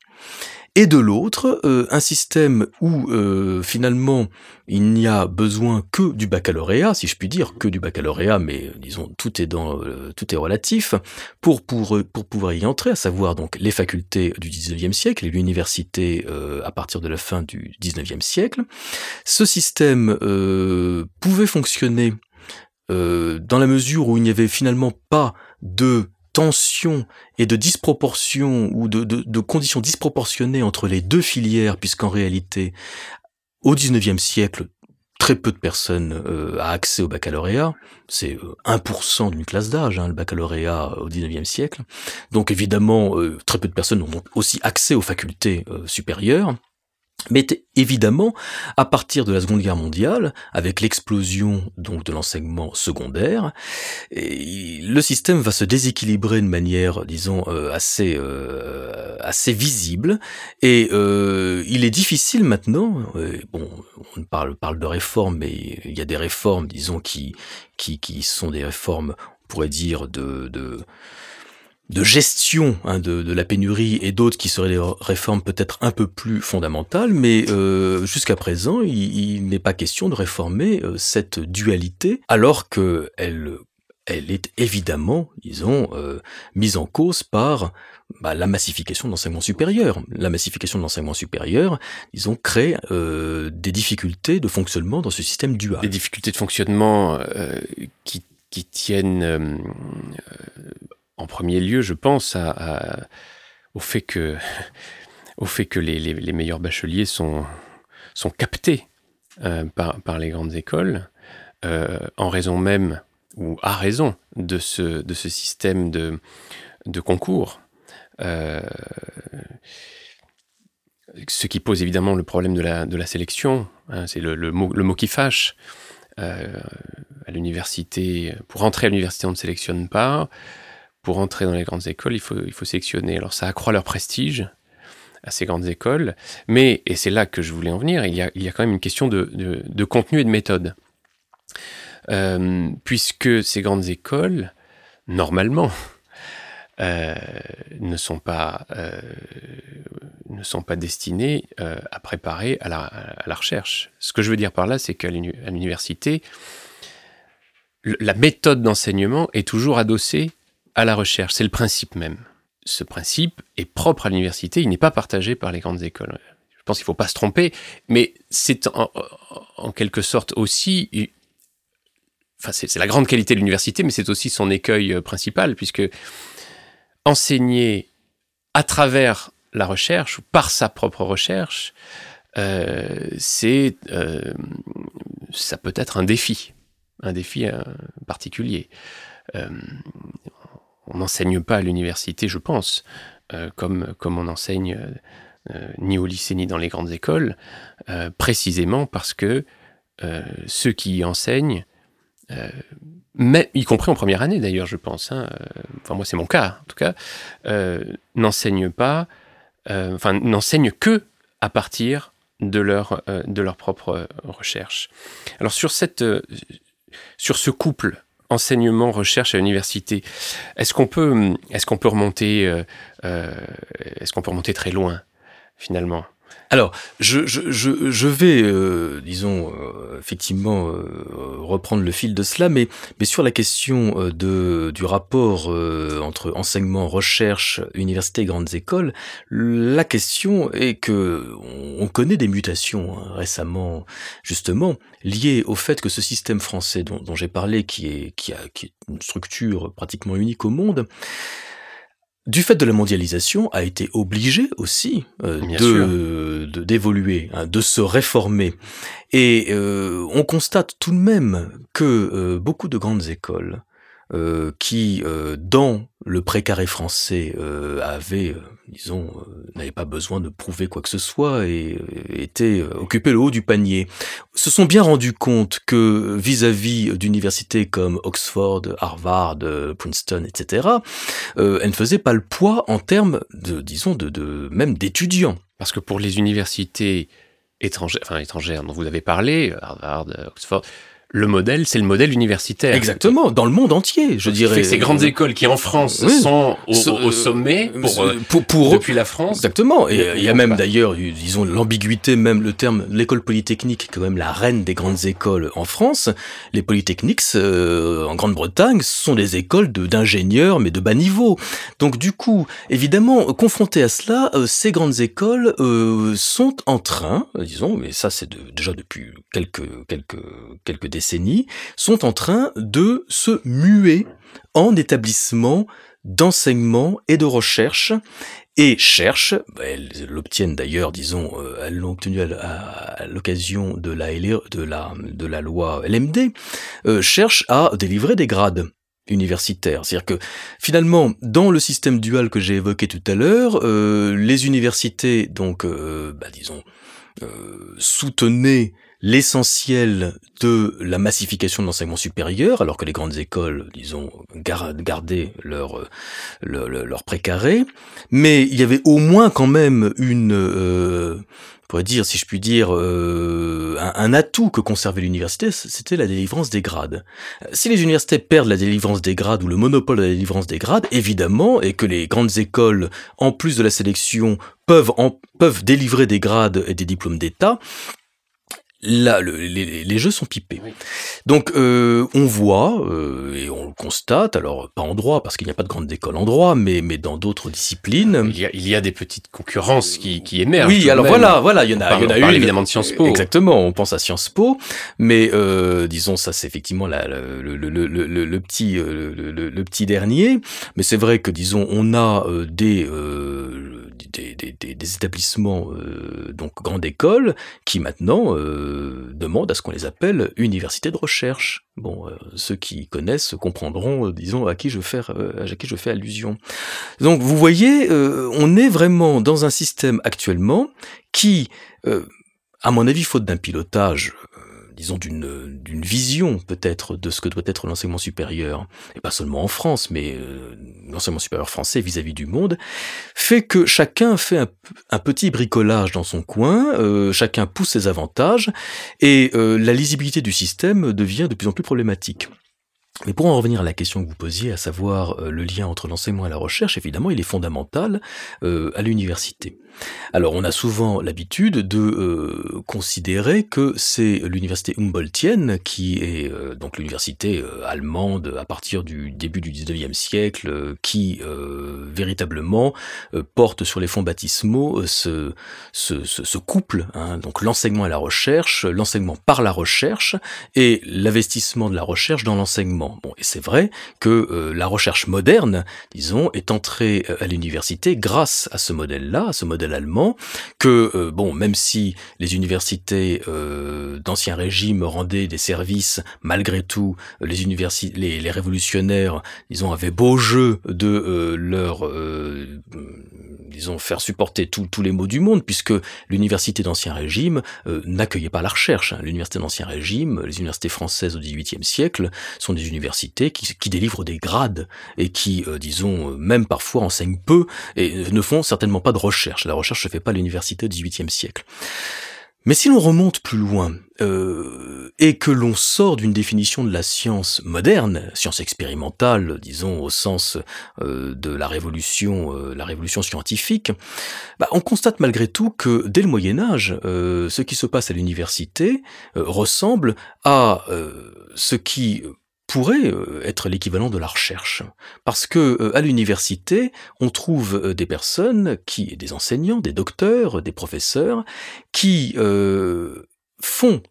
et de l'autre, euh, un système où euh, finalement il n'y a besoin que du baccalauréat, si je puis dire, que du baccalauréat, mais disons tout est dans euh, tout est relatif pour pour pour pouvoir y entrer, à savoir donc les facultés du 19e siècle et l'université à partir de la fin du 19e siècle. Ce système pouvait fonctionner dans la mesure où il n'y avait finalement pas de tension et de disproportion ou de, de, conditions disproportionnées entre les deux filières, puisqu'en réalité, au XIXe siècle, très peu de personnes euh, a accès au baccalauréat. C'est 1% euh, d'une classe d'âge, hein, le baccalauréat au XIXe siècle. Donc évidemment, euh, très peu de personnes ont aussi accès aux facultés supérieures. Mais évidemment, à partir de la Seconde Guerre mondiale, avec l'explosion donc de l'enseignement secondaire, le système va se déséquilibrer de manière, disons, euh, assez euh, assez visible. Et euh, il est difficile maintenant. bon, on parle parle de réformes, mais il y a des réformes, disons, qui qui qui sont des réformes, on pourrait dire de de de gestion hein, de, de, la pénurie et d'autres qui seraient des réformes peut-être un peu plus fondamentales, mais euh, jusqu'à présent, il, n'est pas question de réformer euh, cette dualité, alors que elle, elle est évidemment, disons, euh, mise en cause par bah, la massification de l'enseignement supérieur. La massification de l'enseignement supérieur, disons, crée des difficultés de fonctionnement dans ce système dual. Des difficultés de fonctionnement qui, qui tiennent en premier lieu, je pense au fait que, au fait que les, meilleurs bacheliers sont, captés euh, par, les grandes écoles, euh, en raison même, ou à raison, de ce, de ce système de, concours. Euh, ce qui pose évidemment le problème de la, sélection, hein, c'est le, le, mot, le, mot, qui fâche. à l'université, pour entrer à l'université, on ne sélectionne pas pour entrer dans les grandes écoles, il faut, il faut sélectionner. Alors ça accroît leur prestige à ces grandes écoles, mais, et c'est là que je voulais en venir, il y a, il y a quand même une question de, de, contenu et de méthode. Euh, puisque ces grandes écoles, normalement, euh, ne, sont pas, euh, ne sont pas destinées à préparer à la, à la, recherche. Ce que je veux dire par là, c'est qu'à l'université, la méthode d'enseignement est toujours adossée à la recherche. C'est le principe même. Ce principe est propre à l'université, il n'est pas partagé par les grandes écoles. Je pense qu'il ne faut pas se tromper, mais c'est en, quelque sorte aussi... Enfin, c'est la grande qualité de l'université, mais c'est aussi son écueil euh, principal, puisque enseigner à travers la recherche, ou par sa propre recherche, euh, c'est... Euh, ça peut être un défi, un défi particulier on n'enseigne pas à l'université, je pense, euh, comme, on enseigne euh, ni au lycée ni dans les grandes écoles, euh, précisément parce que ceux qui y enseignent, y compris en première année d'ailleurs, je pense, hein, enfin moi c'est mon cas en tout cas, n'enseignent pas, enfin n'enseignent que à partir de leur, de propre recherche. Alors sur, sur ce couple enseignement, recherche à l'université. Est-ce qu'on peut, est-ce peut remonter, euh, euh, est-ce qu'on peut remonter très loin finalement? Alors, je, je, je, je vais, euh, disons, euh, effectivement, euh, reprendre le fil de cela, mais, mais sur la question de, du rapport entre enseignement, recherche, université grandes écoles, la question est que on, connaît des mutations hein, récemment, justement, liées au fait que ce système français dont, dont j'ai parlé, qui est, qui, a, qui est une structure pratiquement unique au monde, du fait de la mondialisation, a été obligé aussi euh, de d'évoluer, hein, de, se réformer. Et euh, on constate tout de même que euh, beaucoup de grandes écoles euh, qui, euh, dans le précaré français, euh, avait, disons, n'avait pas besoin de prouver quoi que ce soit et était occupé le haut du panier, se sont bien rendus compte que vis-à-vis d'universités comme Oxford, Harvard, Princeton, etc., elles ne faisaient pas le poids en termes de, disons, de, de même d'étudiants. Parce que pour les universités étrangères, enfin étrangères dont vous avez parlé, Harvard, Oxford, le modèle, c'est le modèle universitaire. Exactement, dans le monde entier, je dirais. Ces grandes écoles qui en France sont au, au, sommet pour, euh, pour, pour, depuis la France. Exactement, et il y a même d'ailleurs, disons l'ambiguïté, même le terme, l'école polytechnique, est quand même la reine des grandes écoles en France. Les polytechniques euh, en Grande-Bretagne sont des écoles d'ingénieurs, mais de bas niveau. Donc du coup, évidemment, confronté à cela, euh, ces grandes écoles sont en train, disons, mais ça c'est déjà depuis quelques quelques quelques décennies sont en train de se muer en établissement d'enseignement et de recherche et cherchent, bah, elles l'obtiennent d'ailleurs, disons, euh, elles l'ont obtenu à, l'occasion de la loi LMD, euh, cherchent à délivrer des grades universitaires. C'est-à-dire que finalement, dans le système dual que j'ai évoqué tout à l'heure, euh, les universités, donc, bah, disons, soutenaient l'essentiel de la massification de l'enseignement supérieur, alors que les grandes écoles, disons, gardaient leur, leur, précaré, mais il y avait au moins quand même une, euh, pourrait dire, si je puis dire, euh, un, atout que conservait l'université, c'était la délivrance des grades. Si les universités perdent la délivrance des grades ou le monopole de la délivrance des grades, évidemment, et que les grandes écoles, en plus de la sélection, peuvent, en, peuvent délivrer des grades et des diplômes d'État, là, les, jeux sont pipés. Donc, euh, on voit euh, et on le constate. Alors, pas en droit parce qu'il n'y a pas de grande école en droit, mais mais dans d'autres disciplines, il y, a, il y a des petites concurrences qui, qui émergent. Oui, alors voilà, voilà, il y en a, il y en a une. évidemment de Sciences Po. Exactement, on pense à Sciences Po, mais euh, disons ça, c'est effectivement la, le, le, le, le, petit le, petit dernier. Mais c'est vrai que disons on a des des, des, des, établissements, euh, donc grande école, qui maintenant euh, demandent à ce qu'on les appelle universités de recherche. Bon, euh, ceux qui connaissent comprendront, euh, disons, à qui je fais, à qui je fais allusion. Donc, vous voyez, on est vraiment dans un système actuellement qui, à mon avis, faute d'un pilotage disons, d'une, d'une vision peut-être de ce que doit être l'enseignement supérieur, et pas seulement en France, mais euh, l'enseignement supérieur français vis-à-vis du monde, fait que chacun fait un, petit bricolage dans son coin, euh, chacun pousse ses avantages, et euh, la lisibilité du système devient de plus en plus problématique. Mais pour en revenir à la question que vous posiez, à savoir le lien entre l'enseignement et la recherche, évidemment, il est fondamental à l'université. Alors on a souvent l'habitude de euh, considérer que c'est l'université Humboldtienne qui est euh, donc l'université euh, allemande à partir du début du 19e siècle qui véritablement porte sur les fonds baptismaux ce, couple, hein, donc l'enseignement et la recherche, l'enseignement par la recherche et l'investissement de la recherche dans l'enseignement. Bon, et c'est vrai que la recherche moderne, disons, est entrée à l'université grâce à ce modèle-là, ce modèle allemand, que euh, bon, même si les universités euh, d'ancien régime rendaient des services, malgré tout, les universités, les, révolutionnaires, disons, avaient beau jeu de euh, leur, disons, faire supporter tous les maux du monde, puisque l'université d'ancien régime n'accueillait pas la recherche. Hein. L'université d'ancien régime, les universités françaises au XVIIIe siècle, sont des universités qui, qui délivrent des grades et qui, disons, même parfois enseignent peu et ne font certainement pas de recherche. La recherche se fait pas à l'université au XVIIIe siècle. Mais si l'on remonte plus loin euh, et que l'on sort d'une définition de la science moderne, science expérimentale, disons au sens euh, de la révolution, euh, la révolution scientifique, bah, on constate malgré tout que dès le Moyen Âge, ce qui se passe à l'université ressemble à ce qui pourrait euh, être l'équivalent de la recherche. Parce que euh, à l'université, on trouve euh, des personnes qui, des enseignants, des docteurs, des professeurs, qui font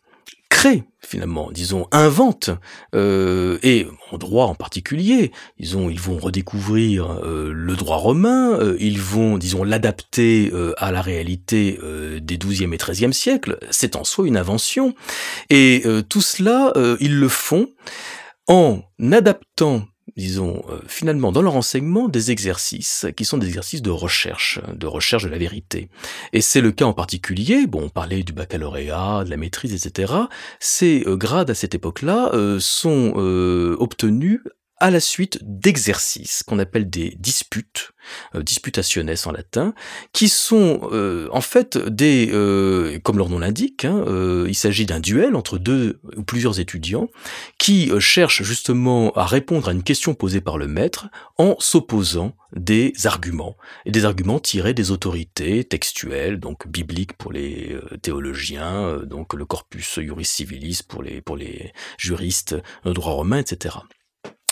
créent finalement, disons, inventent, et en droit en particulier, disons, ils vont redécouvrir le droit romain, ils vont, disons, l'adapter à la réalité des XIIe et XIIIe siècles, c'est en soi une invention, et tout cela, ils le font en adaptant disons, euh, finalement, dans leur enseignement, des exercices qui sont des exercices de recherche, de recherche de la vérité. Et c'est le cas en particulier, bon, on parlait du baccalauréat, de la maîtrise, etc. Ces euh, grades à cette époque-là euh, sont obtenus à la suite d'exercices qu'on appelle des disputes, disputationes en latin, qui sont euh, en fait des, euh, comme leur nom l'indique, hein, euh, il s'agit d'un duel entre deux ou plusieurs étudiants qui cherchent justement à répondre à une question posée par le maître en s'opposant des arguments et des arguments tirés des autorités textuelles, donc bibliques pour les théologiens, donc le corpus juris civilis pour les pour les juristes, droit romain, etc.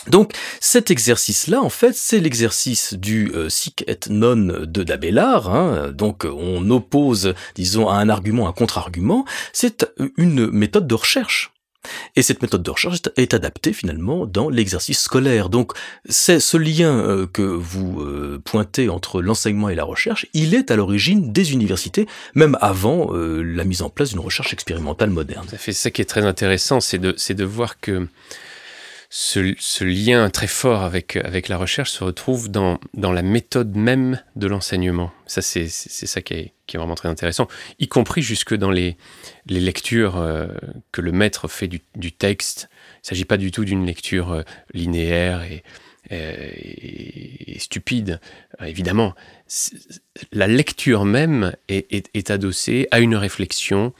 Donc cet exercice-là, en fait, c'est l'exercice du euh, sic et non de d'Abélard. Hein. Donc on oppose, disons, à un argument un contre-argument. C'est une méthode de recherche. Et cette méthode de recherche est adaptée finalement dans l'exercice scolaire. Donc c'est ce lien euh, que vous euh, pointez entre l'enseignement et la recherche, il est à l'origine des universités, même avant la mise en place d'une recherche expérimentale moderne. Ça fait ça qui est très intéressant, c'est de voir que ce, lien très fort avec, avec la recherche se retrouve dans, dans la méthode même de l'enseignement. Ça, c'est ça qui est, qui est, vraiment très intéressant, y compris jusque dans les, les lectures euh, que le maître fait du, texte. Il ne s'agit pas du tout d'une lecture euh, linéaire et, et, stupide. Euh, évidemment, la lecture même est, adossée à une réflexion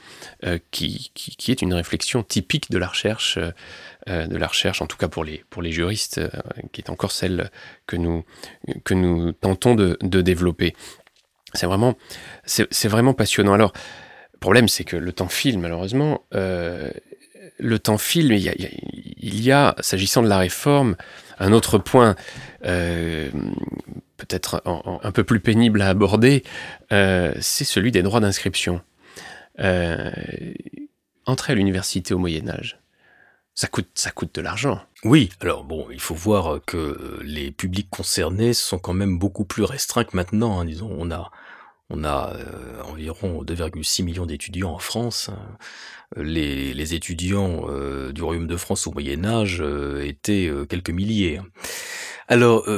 qui, qui, qui, est une réflexion typique de la recherche euh, de la recherche, en tout cas pour les, pour les juristes, euh, qui est encore celle que nous, que nous tentons de, développer. C'est vraiment, c'est vraiment passionnant. Alors, le problème, c'est que le temps file, malheureusement. Euh, le temps file, il y a, s'agissant de la réforme, un autre point peut-être un, peu plus pénible à aborder, c'est celui des droits d'inscription. entrer à l'université au Moyen Âge, ça coûte, ça coûte de l'argent. Oui, alors bon, il faut voir que les publics concernés sont quand même beaucoup plus restreints que maintenant. Hein. disons, on a, on a euh, environ 2,6 millions d'étudiants en France. Hein. Les, étudiants euh, du Royaume de France au Moyen Âge euh, étaient quelques milliers. Hein. Alors,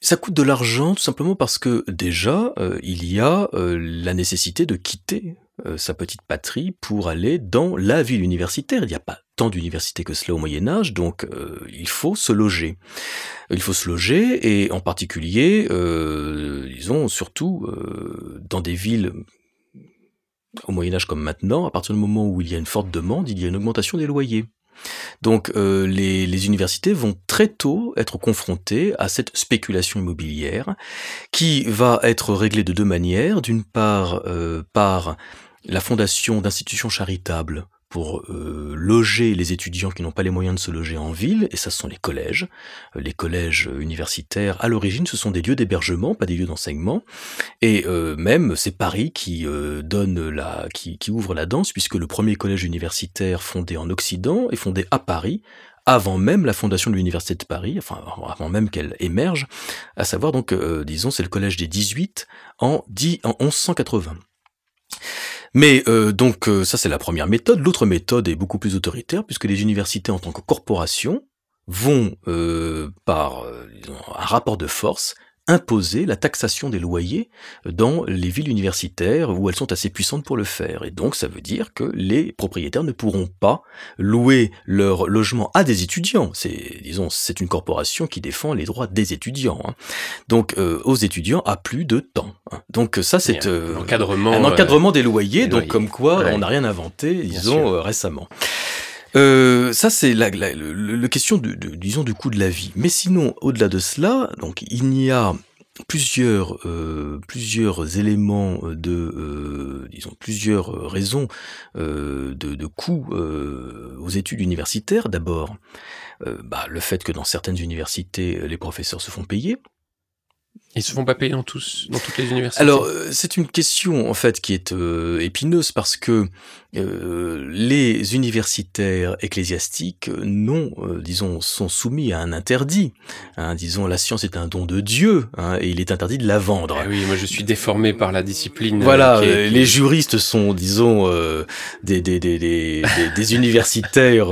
ça coûte de l'argent tout simplement parce que déjà, il y a la nécessité de quitter sa petite patrie pour aller dans la ville universitaire. Il n'y a pas d'université que cela au Moyen Âge, donc euh, il faut se loger. Il faut se loger, et en particulier, euh, disons, surtout euh, dans des villes au Moyen Âge comme maintenant, à partir du moment où il y a une forte demande, il y a une augmentation des loyers. Donc les, universités vont très tôt être confrontées à cette spéculation immobilière qui va être réglée de deux manières. D'une part par la fondation d'institutions charitables pour euh, loger les étudiants qui n'ont pas les moyens de se loger en ville, et ça ce sont les collèges. Euh, les collèges universitaires, à l'origine, ce sont des lieux d'hébergement, pas des lieux d'enseignement, et euh, même c'est Paris qui donne la, qui, ouvre la danse, puisque le premier collège universitaire fondé en Occident est fondé à Paris, avant même la fondation de l'université de Paris, enfin avant même qu'elle émerge, à savoir donc, disons, c'est le collège des 18 en, 10, en 1180. Mais euh, donc euh, ça c'est la première méthode. L'autre méthode est beaucoup plus autoritaire puisque les universités en tant que corporation vont euh, par un rapport de force imposer la taxation des loyers dans les villes universitaires où elles sont assez puissantes pour le faire. Et donc ça veut dire que les propriétaires ne pourront pas louer leur logement à des étudiants. C'est, disons, c'est une corporation qui défend les droits des étudiants. Hein. Donc euh, aux étudiants à plus de temps. Hein. Donc ça c'est euh, un encadrement, un encadrement des loyers. donc comme quoi on n'a rien inventé, disons euh, récemment. Euh, ça, c'est la, la, la, question, de, disons, du coût de la vie. Mais sinon, au-delà de cela, donc il y a plusieurs euh, plusieurs éléments de euh, disons plusieurs raisons euh, de, de coûts euh, aux études universitaires d'abord bah, le fait que dans certaines universités les professeurs se font payer Ils se font pas payer dans tous, dans toutes les universités. Alors, euh, c'est une question en fait qui est euh, épineuse parce que euh, les universitaires ecclésiastiques non, disons, sont soumis à un interdit. Hein, disons, la science est un don de Dieu hein, et il est interdit de la vendre. Ah oui, moi je suis déformé par la discipline. Voilà, les juristes sont, disons, des, des, des, des, des universitaires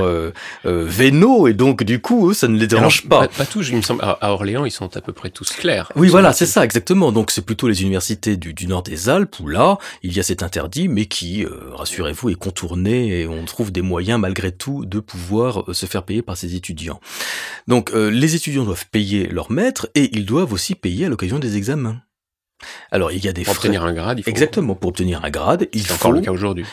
vénaux et donc du coup, eux, ça ne les dérange pas. Pas, pas tous, il me semble. À Orléans, ils sont à peu près tous clairs. Oui, voilà c'est ça, exactement. Donc c'est plutôt les universités du, nord des Alpes où là, il y a cet interdit, mais qui, euh, est contourné et on trouve des moyens malgré tout de pouvoir euh, se faire payer par ces étudiants. Donc euh, les étudiants doivent payer leur maître et ils doivent aussi payer à l'occasion des examens. Alors il y a des pour obtenir un grade, il faut... exactement pour obtenir un grade, il faut encore le cas aujourd'hui.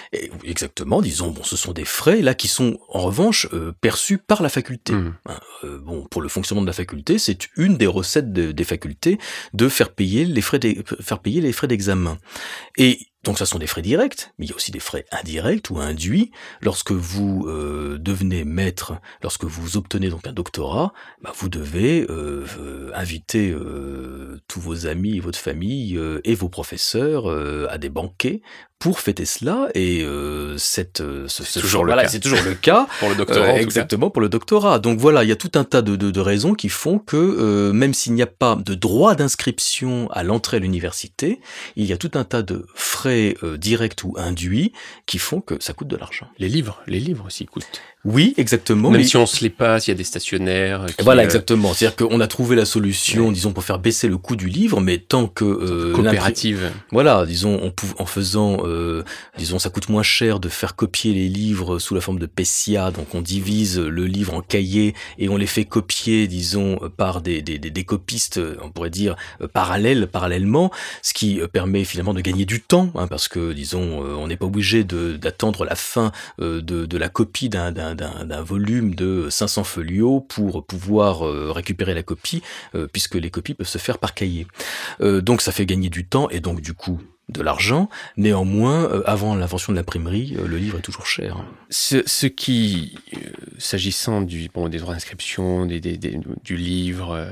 Exactement, disons bon, ce sont des frais là qui sont en revanche euh, perçus par la faculté. Mmh. Hein, euh, bon, pour le fonctionnement de la faculté, c'est une des recettes des facultés de faire payer les frais faire payer les frais d'examen. Et donc ça sont des frais directs, mais il y a aussi des frais indirects ou induits. Lorsque vous euh, devenez maître, lorsque vous obtenez donc un doctorat, bah, vous devez euh, euh, inviter tous vos amis votre famille et vos professeurs à des banquets pour fêter cela et euh, cette euh, c'est toujours, le cas. c'est toujours le cas pour le doctorat euh, exactement pour le doctorat. Donc voilà il y a tout un tas de, de, de raisons qui font que euh, même s'il n'y a pas de droit d'inscription à l'entrée à l'université il y a tout un tas de frais euh, directs ou induits qui font que ça coûte de l'argent. Les livres les livres aussi coûtent oui, exactement. Même si on se les passe, il y a des stationnaires. voilà, exactement. C'est-à-dire qu'on a trouvé la solution, disons, pour faire baisser le coût du livre, mais tant que euh, coopérative. Voilà, disons, on en faisant, euh, disons, ça coûte moins cher de faire copier les livres sous la forme de PESIA, donc on divise le livre en cahiers et on les fait copier, disons, par des, des, des, des copistes, on pourrait dire euh, parallèles, parallèlement, ce qui euh, permet finalement de gagner du temps, hein, parce que, disons, on n'est pas obligé d'attendre la fin de, de la copie d'un d'un volume de 500 folios pour pouvoir euh, récupérer la copie, euh, puisque les copies peuvent se faire par cahier. Euh, donc ça fait gagner du temps et donc du coup de l'argent. Néanmoins, avant l'invention de l'imprimerie, le livre est toujours cher. Ce, qui, s'agissant du bon des droits d'inscription, des, des, du livre,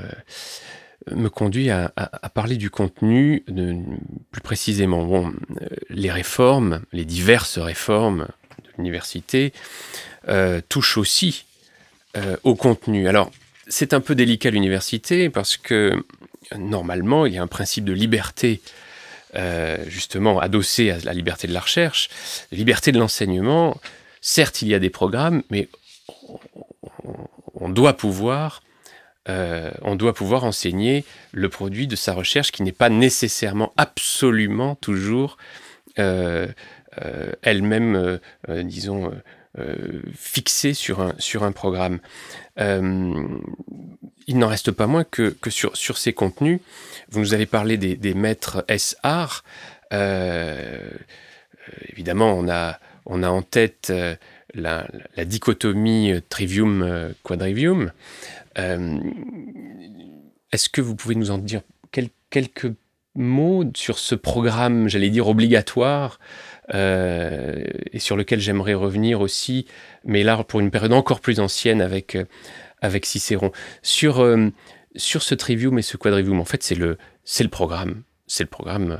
me conduit à, parler du contenu plus précisément. Bon, les réformes, les diverses réformes de l'université euh, touche aussi euh, au contenu. Alors, c'est un peu délicat l'université parce que normalement, il y a un principe de liberté euh, justement adossé à la liberté de la recherche, liberté de l'enseignement. Certes, il y a des programmes, mais on doit pouvoir, enseigner le produit de sa recherche qui n'est pas nécessairement, absolument toujours elle-même, disons, euh, fixé sur un, sur un programme. Euh, il n'en reste pas moins que, que sur, sur ces contenus, vous nous avez parlé des, des maîtres SR. Euh, évidemment, on a, on a en tête euh, la, la, dichotomie trivium-quadrivium. Est-ce que vous pouvez nous en dire quel, quelques mots sur ce programme, j'allais dire obligatoire, euh, et sur lequel j'aimerais revenir aussi, mais là pour une période encore plus ancienne avec, euh, avec Cicéron. Sur, euh, sur ce trivium et ce quadrivium, en fait, c'est le, le programme. C'est le programme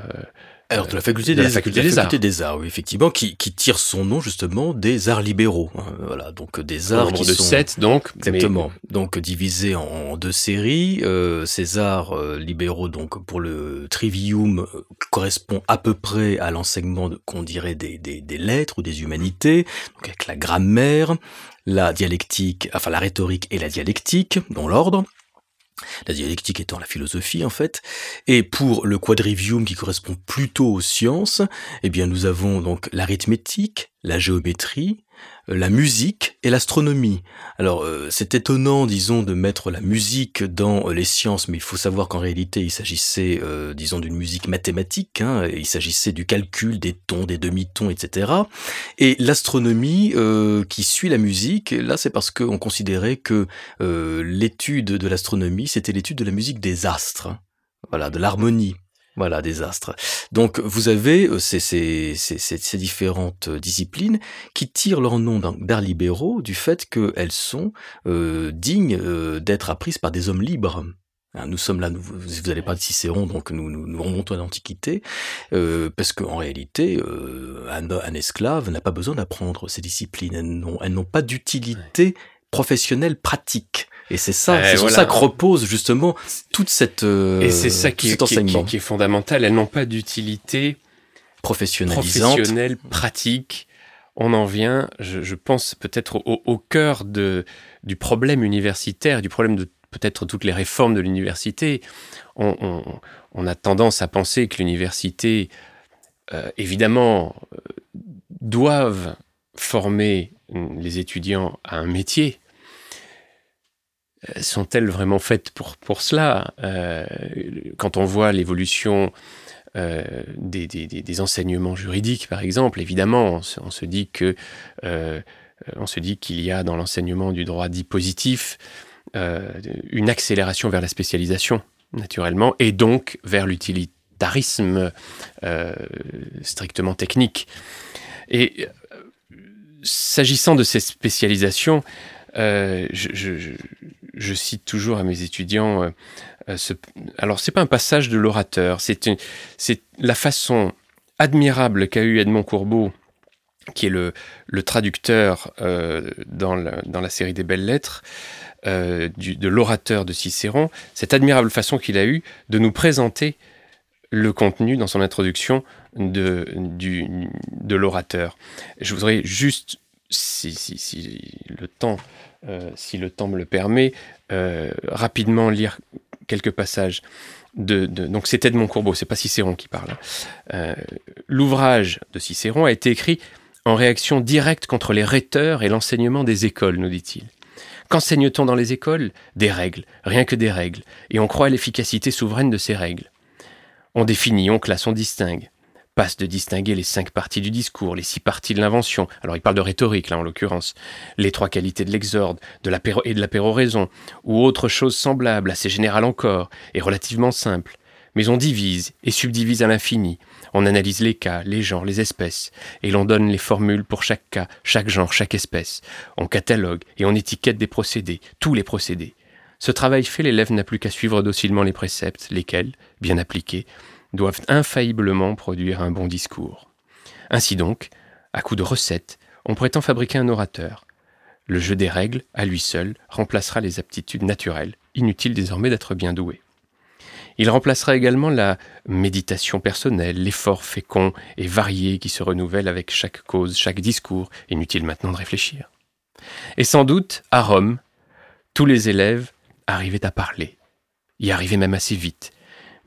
alors de la faculté, des, la faculté, des, arts. des arts, oui, effectivement, qui, qui tire son nom justement des arts libéraux. Hein, voilà, donc des arts qui de sont sept, donc exactement, donc divisés en deux séries. Euh, ces arts euh, libéraux, donc pour le trivium, euh, correspond à peu près à l'enseignement qu'on dirait des, des, des lettres ou des humanités, donc avec la grammaire, la dialectique, enfin la rhétorique et la dialectique, dans l'ordre la dialectique étant la philosophie en fait, et pour le quadrivium qui correspond plutôt aux sciences, eh bien nous avons donc l'arithmétique, la géométrie, la musique et l'astronomie. Alors euh, c'est étonnant, disons, de mettre la musique dans euh, les sciences, mais il faut savoir qu'en réalité il s'agissait, disons, d'une musique mathématique, hein, il s'agissait du calcul des tons, des demi-tons, etc. Et l'astronomie qui suit la musique, là c'est parce qu'on considérait que l'étude de l'astronomie, c'était l'étude de la musique des astres, voilà, de l'harmonie. Voilà, des astres. Donc vous avez euh, ces, ces, ces, ces, différentes euh, disciplines qui tirent leur nom d'arts libéraux du fait qu'elles sont euh, dignes euh, d'être apprises par des hommes libres. Hein, nous sommes là, nous, vous allez pas de Cicéron, donc nous, nous, nous remontons à l'Antiquité, euh, parce qu'en réalité, un, un, esclave n'a pas besoin d'apprendre ces disciplines. Elles n'ont pas d'utilité professionnelle pratique. Et c'est ça, c'est sur ça que repose justement toute cette euh, et c'est ça qui est, qui, qui est, fondamental. Elles n'ont pas d'utilité professionnelle pratique. On en vient, je, je pense peut-être au, au, cœur de du problème universitaire, du problème de peut-être toutes les réformes de l'université, on, a tendance à penser que l'université, euh, évidemment, euh, doivent former les étudiants à un métier. Euh, sont-elles vraiment faites pour, pour cela? Quand on voit l'évolution des, des, enseignements juridiques, par exemple, évidemment, on se, dit qu'il y a dans l'enseignement du droit dit positif euh, une accélération vers la spécialisation, naturellement, et donc vers l'utilitarisme euh, strictement technique. Et euh, s'agissant de ces spécialisations, je, cite toujours à mes étudiants, ce, alors c'est pas un passage de l'orateur, c'est la façon admirable qu'a eu Edmond Courbeau qui est le, traducteur dans, la, dans, la, série des belles lettres, euh, de l'orateur de Cicéron, cette admirable façon qu'il a eue de nous présenter le contenu dans son introduction de l'orateur. Je voudrais juste, si, le, temps, euh, si le temps me le permet, euh, rapidement lire quelques passages. De, donc c'était de mon courbeau, c'est pas Cicéron qui parle. Hein. L'ouvrage de Cicéron a été écrit en réaction directe contre les rhéteurs et l'enseignement des écoles, nous dit-il. Qu'enseigne-t-on dans les écoles? Des règles, rien que des règles, et on croit à l'efficacité souveraine de ces règles. On définit, on classe, on distingue. Passe de distinguer les cinq parties du discours, les six parties de l'invention. Alors il parle de rhétorique là en l'occurrence. Les trois qualités de l'exorde, de la et de la péroraison, ou autre chose semblable, assez générale encore, et relativement simple. Mais on divise et subdivise à l'infini, on analyse les cas, les genres, les espèces, et l'on donne les formules pour chaque cas, chaque genre, chaque espèce. On catalogue et on étiquette des procédés, tous les procédés. Ce travail fait, l'élève n'a plus qu'à suivre docilement les préceptes, lesquels, bien appliqués, doivent infailliblement produire un bon discours. Ainsi donc, à coup de recettes, on prétend fabriquer un orateur. Le jeu des règles, à lui seul, remplacera les aptitudes naturelles, inutile désormais d'être bien doué. Il remplacera également la méditation personnelle, l'effort fécond et varié qui se renouvelle avec chaque cause, chaque discours. Inutile maintenant de réfléchir. Et sans doute, à Rome, tous les élèves arrivaient à parler, y arrivaient même assez vite,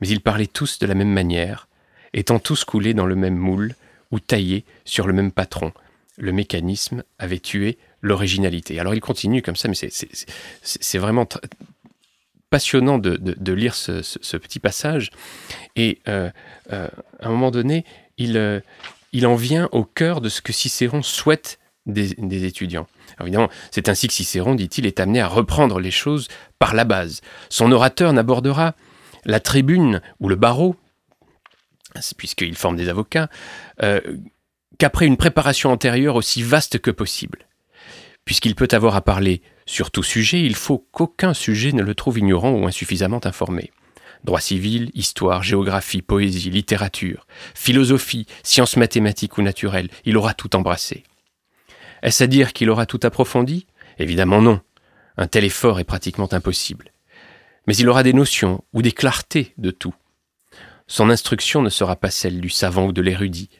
mais ils parlaient tous de la même manière, étant tous coulés dans le même moule ou taillés sur le même patron. Le mécanisme avait tué l'originalité. Alors il continue comme ça, mais c'est vraiment passionnant de, lire ce, petit passage. Et euh, euh, à un moment donné, il, euh, il en vient au cœur de ce que Cicéron souhaite des, étudiants. évidemment, c'est ainsi que Cicéron, dit-il, est amené à reprendre les choses par la base. Son orateur n'abordera la tribune ou le barreau, puisqu'il forme des avocats, qu'après une préparation antérieure aussi vaste que possible. Puisqu'il peut avoir à parler sur tout sujet, il faut qu'aucun sujet ne le trouve ignorant ou insuffisamment informé. Droit civil, histoire, géographie, poésie, littérature, philosophie, sciences mathématiques ou naturelles, il aura tout embrassé. Est-ce à dire qu'il aura tout approfondi? Évidemment non. Un tel effort est pratiquement impossible. Mais il aura des notions ou des clartés de tout. Son instruction ne sera pas celle du savant ou de l'érudit,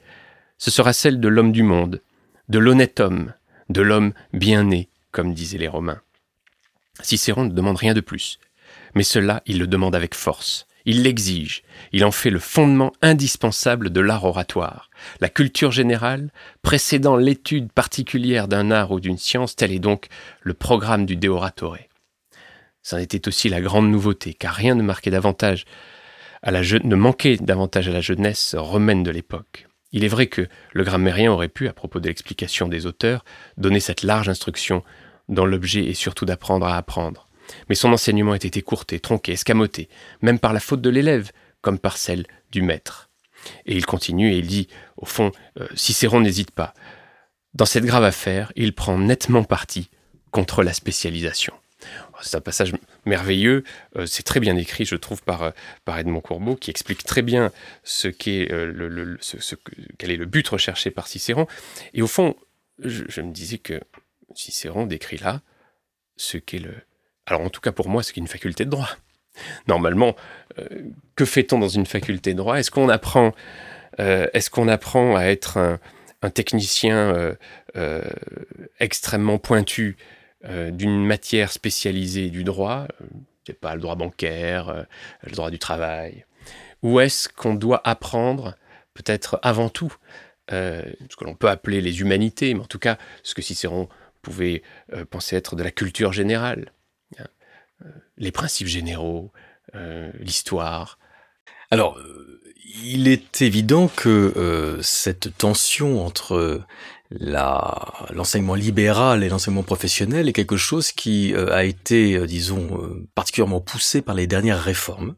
ce sera celle de l'homme du monde, de l'honnête homme, de l'homme bien né, comme disaient les Romains. Cicéron ne demande rien de plus, mais cela il le demande avec force. Il l'exige, il en fait le fondement indispensable de l'art oratoire. La culture générale, précédant l'étude particulière d'un art ou d'une science, tel est donc le programme du De Oratore. C'en était aussi la grande nouveauté, car rien ne marquait davantage à la manquait davantage à la jeunesse romaine de l'époque. Il est vrai que le grammairien aurait pu, à propos de l'explication des auteurs, donner cette large instruction dont l'objet est surtout d'apprendre à apprendre. Mais son enseignement était écourté, tronqué, escamoté, même par la faute de l'élève, comme par celle du maître. Et il continue et il dit, au fond, euh, Cicéron n'hésite pas. Dans cette grave affaire, il prend nettement parti contre la spécialisation. C'est un passage merveilleux. Euh, c'est très bien écrit, je trouve, par, euh, par Edmond Courbeau, qui explique très bien ce qu'est euh, le, ce, quel est le but recherché par Cicéron. Et au fond, je, me disais que Cicéron décrit là ce qu'est le. Alors, en tout cas, pour moi, ce qu'est une faculté de droit. Normalement, que fait-on dans une faculté de droit? Est-ce qu'on apprend, est-ce qu'on apprend à être un technicien extrêmement pointu euh, d'une matière spécialisée du droit, euh, pas le droit bancaire, euh, le droit du travail, ou est-ce qu'on doit apprendre peut-être avant tout ce que l'on peut appeler les humanités, mais en tout cas ce que Cicéron pouvait penser être de la culture générale, hein, les principes généraux, l'histoire. Alors, il est évident que cette tension entre l'enseignement libéral et l'enseignement professionnel est quelque chose qui euh, a été, euh, disons, euh, particulièrement poussé par les dernières réformes,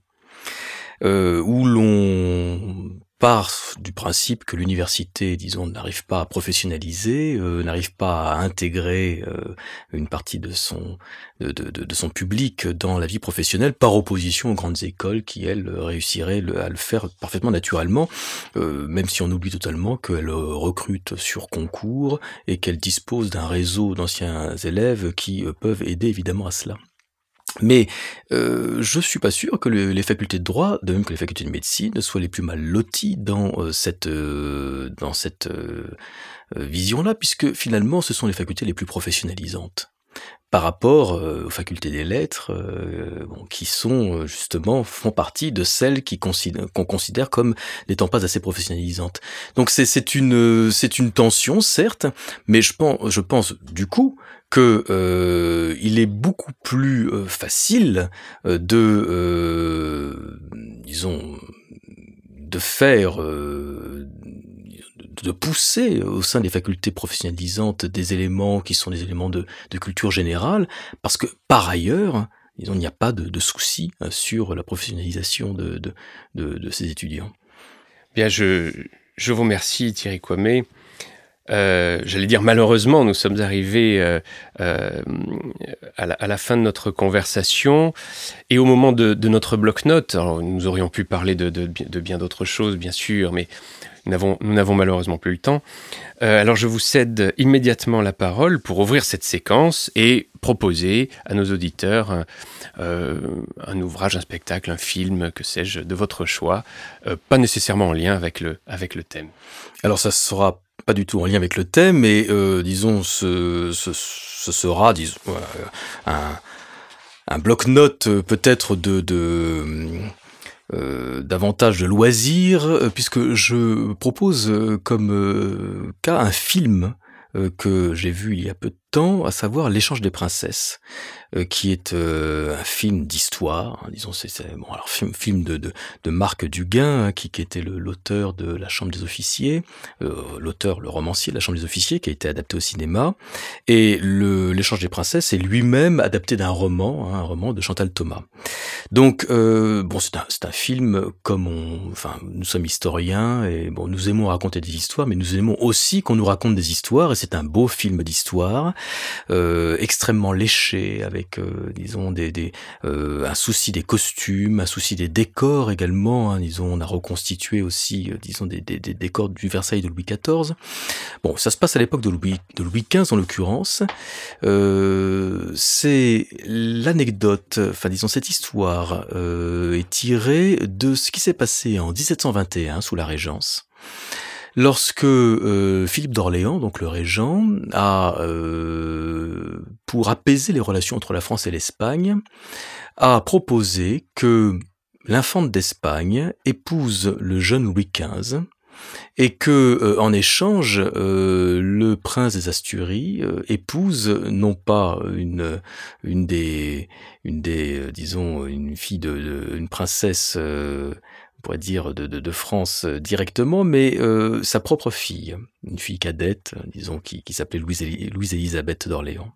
où l'on part du principe que l'université, disons, n'arrive pas à professionnaliser, euh, n'arrive pas à intégrer euh, une partie de son de, de, de, son public dans la vie professionnelle, par opposition aux grandes écoles qui elles réussiraient à le faire parfaitement naturellement, euh, même si on oublie totalement qu'elles recrutent sur concours et qu'elles disposent d'un réseau d'anciens élèves qui peuvent aider évidemment à cela. Mais euh, je suis pas sûr que les facultés de droit, de même que les facultés de médecine, soient les plus mal loties dans euh, cette euh, dans cette euh, vision-là, puisque finalement, ce sont les facultés les plus professionnalisantes par rapport aux facultés des lettres, bon, qui sont justement font partie de celles qui qu'on considère comme n'étant pas assez professionnalisantes. Donc c'est une c'est une tension certes, mais je pense je pense du coup que euh, il est beaucoup plus euh, facile euh, de, disons, de faire, de pousser au sein des facultés professionnalisantes des éléments qui sont des éléments de, culture générale, parce que par ailleurs, disons, il n'y a pas de, de souci sur la professionnalisation de, de, ces étudiants. Bien, je, je vous remercie Thierry Kwame. Euh, j'allais dire malheureusement, nous sommes arrivés euh, euh, à, la, fin de notre conversation et au moment de, notre bloc-notes. Nous aurions pu parler de, bien d'autres choses, bien sûr, mais nous n'avons malheureusement plus le temps. alors je vous cède immédiatement la parole pour ouvrir cette séquence et proposer à nos auditeurs un ouvrage, un spectacle, un film, que sais-je, de votre choix, pas nécessairement en lien avec le, avec le thème. Alors ça sera du tout en lien avec le thème, mais euh, disons, ce, sera disons, un, un bloc-notes euh, peut-être de, de euh, davantage de loisirs, euh, puisque je propose comme cas un film que j'ai vu il y a peu de temps, à savoir L'échange des princesses, euh, qui est euh, un film d'histoire, hein, disons c'est bon alors film, film de, de, de Marc Duguin, hein, qui, qui était l'auteur de La Chambre des officiers, euh, l'auteur, le romancier de La Chambre des officiers, qui a été adapté au cinéma, et L'échange des princesses est lui-même adapté d'un roman, hein, un roman de Chantal Thomas. Donc bon c'est un, un film comme on, enfin nous sommes historiens et bon nous aimons raconter des histoires, mais nous aimons aussi qu'on nous raconte des histoires, et c'est un beau film d'histoire euh, extrêmement léché, avec euh, disons des, des euh, un souci des costumes, un souci des décors également. Hein, disons, on a reconstitué aussi, disons des, des, des, décors du Versailles de Louis XIV. Bon, ça se passe à l'époque de Louis de Louis XV en l'occurrence. c'est l'anecdote, enfin disons cette histoire est tirée de ce qui s'est passé en 1721 sous la Régence lorsque euh, Philippe d'Orléans, donc le régent, a, euh, pour apaiser les relations entre la France et l'Espagne, a proposé que l'infante d'Espagne épouse le jeune Louis XV et que euh, en échange le prince des Asturies épouse non pas une une des une des disons une fille de, une princesse on pourrait dire, de, de, France euh, directement, mais euh, sa propre fille, une fille cadette, disons, qui, qui s'appelait Louise, Louise Élisabeth d'Orléans.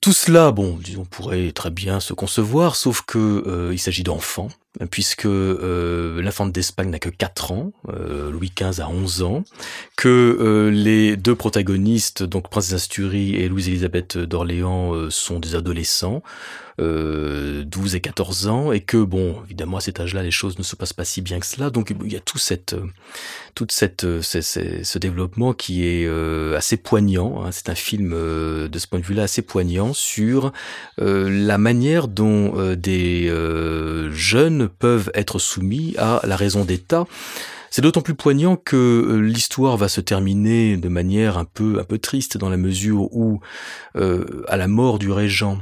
Tout cela, bon, disons, pourrait très bien se concevoir, sauf que euh, il s'agit d'enfants, puisque euh, l'infante d'Espagne n'a que 4 ans, euh, Louis XV a 11 ans, que euh, les deux protagonistes, donc Princesse Asturie et Louise-Élisabeth d'Orléans, sont des adolescents, 12 et 14 ans, et que, bon, évidemment, à cet âge-là, les choses ne se passent pas si bien que cela, donc il y a tout cette, toute cette, ce développement qui est assez poignant, hein. c'est un film de ce point de vue-là assez poignant sur la manière dont des jeunes peuvent être soumis à la raison d'État. C'est d'autant plus poignant que euh, l'histoire va se terminer de manière un peu un peu triste dans la mesure où, euh, à la mort du régent,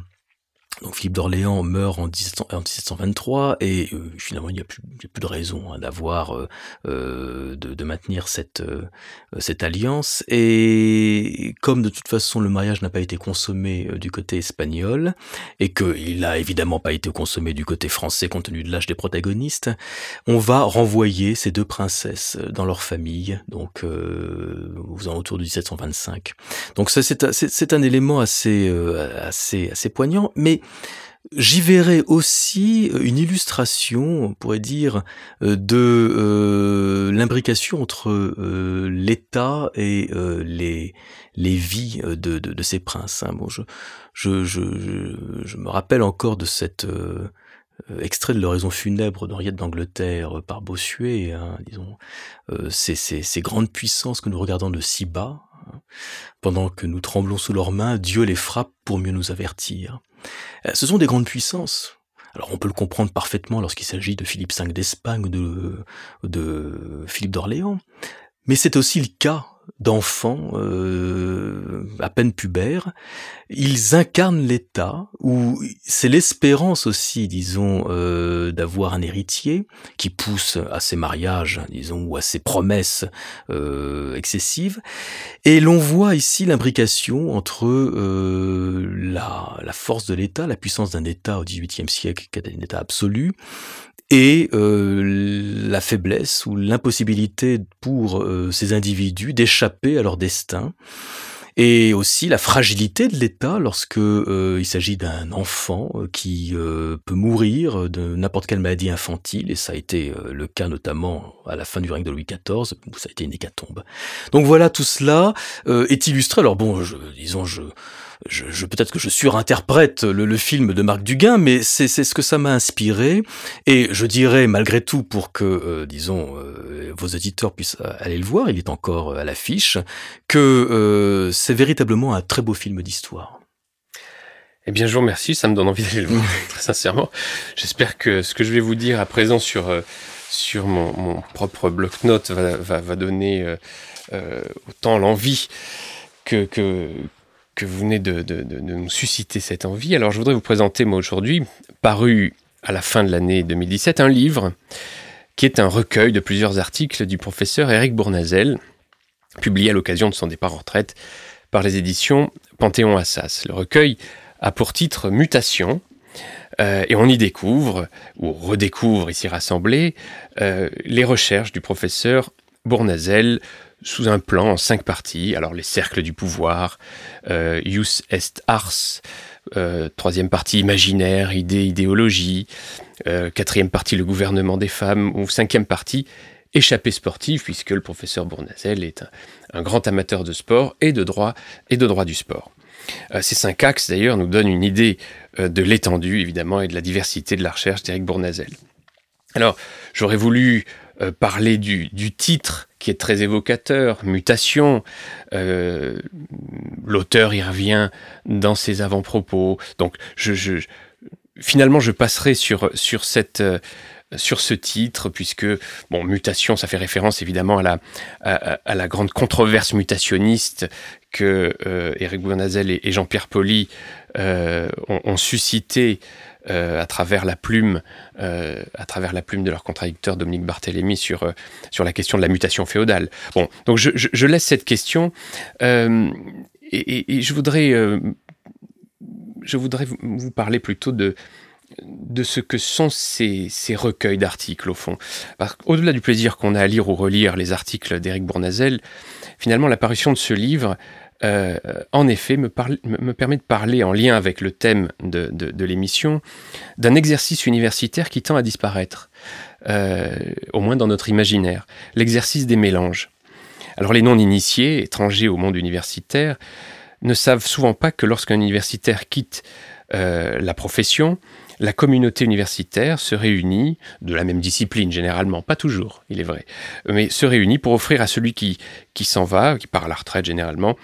donc Philippe d'Orléans meurt en, 1723 et euh, finalement il n'y a, plus, plus de raison hein, d'avoir euh, euh, de, de, maintenir cette cette alliance et comme de toute façon le mariage n'a pas été consommé du côté espagnol et qu'il n'a évidemment pas été consommé du côté français compte tenu de l'âge des protagonistes, on va renvoyer ces deux princesses dans leur famille donc aux alentours de 1725. Donc ça c'est c'est un élément assez assez assez poignant mais J'y verrai aussi euh, une illustration, on pourrait dire, euh, de euh, l'imbrication entre l'État et les, vies de, ces princes. Hein. Bon, je, me rappelle encore de cet extrait de l'oraison funèbre d'Henriette d'Angleterre par Bossuet, hein, disons, ces, grandes puissances que nous regardons de si bas. Pendant que nous tremblons sous leurs mains, Dieu les frappe pour mieux nous avertir. Euh, ce sont des grandes puissances. Alors on peut le comprendre parfaitement lorsqu'il s'agit de Philippe V d'Espagne ou de, de Philippe d'Orléans, mais c'est aussi le cas d'enfants euh, à peine pubères, ils incarnent l'État, ou c'est l'espérance aussi, disons, euh, d'avoir un héritier qui pousse à ces mariages, disons, ou à ces promesses euh, excessives. Et l'on voit ici l'imbrication entre euh, la, la force de l'État, la puissance d'un État au XVIIIe siècle, qui est un État absolu, et euh, la faiblesse ou l'impossibilité pour euh, ces individus d'échapper à leur destin et aussi la fragilité de l'État lorsque euh, il s'agit d'un enfant qui peut mourir de n'importe quelle maladie infantile et ça a été le cas notamment à la fin du règne de Louis XIV où ça a été une hécatombe. Donc voilà tout cela est illustré. Alors bon, disons je je, peut-être que je surinterprète le, le film de Marc Duguin, mais c'est ce que ça m'a inspiré. Et je dirais malgré tout, pour que, euh, disons, euh, vos auditeurs puissent aller le voir, il est encore à l'affiche, que euh, c'est véritablement un très beau film d'histoire. Eh bien, je vous remercie, ça me donne envie d'aller le voir, très sincèrement. J'espère que ce que je vais vous dire à présent sur, sur mon, mon propre bloc-notes va, va, va, donner autant l'envie que, que, que vous venez de, nous susciter cette envie. Alors je voudrais vous présenter moi aujourd'hui, paru à la fin de l'année 2017, un livre qui est un recueil de plusieurs articles du professeur Eric Bournazel, publié à l'occasion de son départ en retraite par les éditions Panthéon Assas. Le recueil a pour titre Mutation, euh, et on y découvre, ou redécouvre ici rassemblés, euh, les recherches du professeur Bournazel sous un plan en cinq parties. Alors les cercles du pouvoir, euh, Ius est ars, euh, troisième partie imaginaire, idée, idéologie, euh, quatrième partie le gouvernement des femmes, ou cinquième partie échappée sportive, puisque le professeur Bournazel est un, grand amateur de sport et de droit et de droit du sport. ces cinq axes d'ailleurs nous donnent une idée de l'étendue évidemment et de la diversité de la recherche d'Éric Bournazel. Alors j'aurais voulu parler du titre qui est très évocateur, mutation. Euh, l'auteur y revient dans ses avant-propos. Donc, je, finalement, je passerai euh, sur ce titre, puisque, bon, mutation, ça fait référence évidemment à la, grande controverse mutationniste que euh, Éric Bournazel et, Jean-Pierre Poli ont, suscité euh, à travers la plume, euh, à travers la plume de leur contradicteur Dominique Barthélémy sur, euh, sur la question de la mutation féodale. Bon, donc je, je, laisse cette question et, et, je voudrais, je voudrais vous parler plutôt de, de ce que sont ces, ces recueils d'articles, au fond. Au-delà du plaisir qu'on a à lire ou relire les articles d'Éric Bournazel, finalement, l'apparition de ce livre euh, en effet, me, me, permet de parler en lien avec le thème de, de, l'émission d'un exercice universitaire qui tend à disparaître, euh, au moins dans notre imaginaire, l'exercice des mélanges. Alors les non-initiés, étrangers au monde universitaire, ne savent souvent pas que lorsqu'un universitaire quitte euh, la profession, la communauté universitaire se réunit, de la même discipline généralement, pas toujours, il est vrai, mais se réunit pour offrir à celui qui, qui s'en va, qui part à la retraite généralement,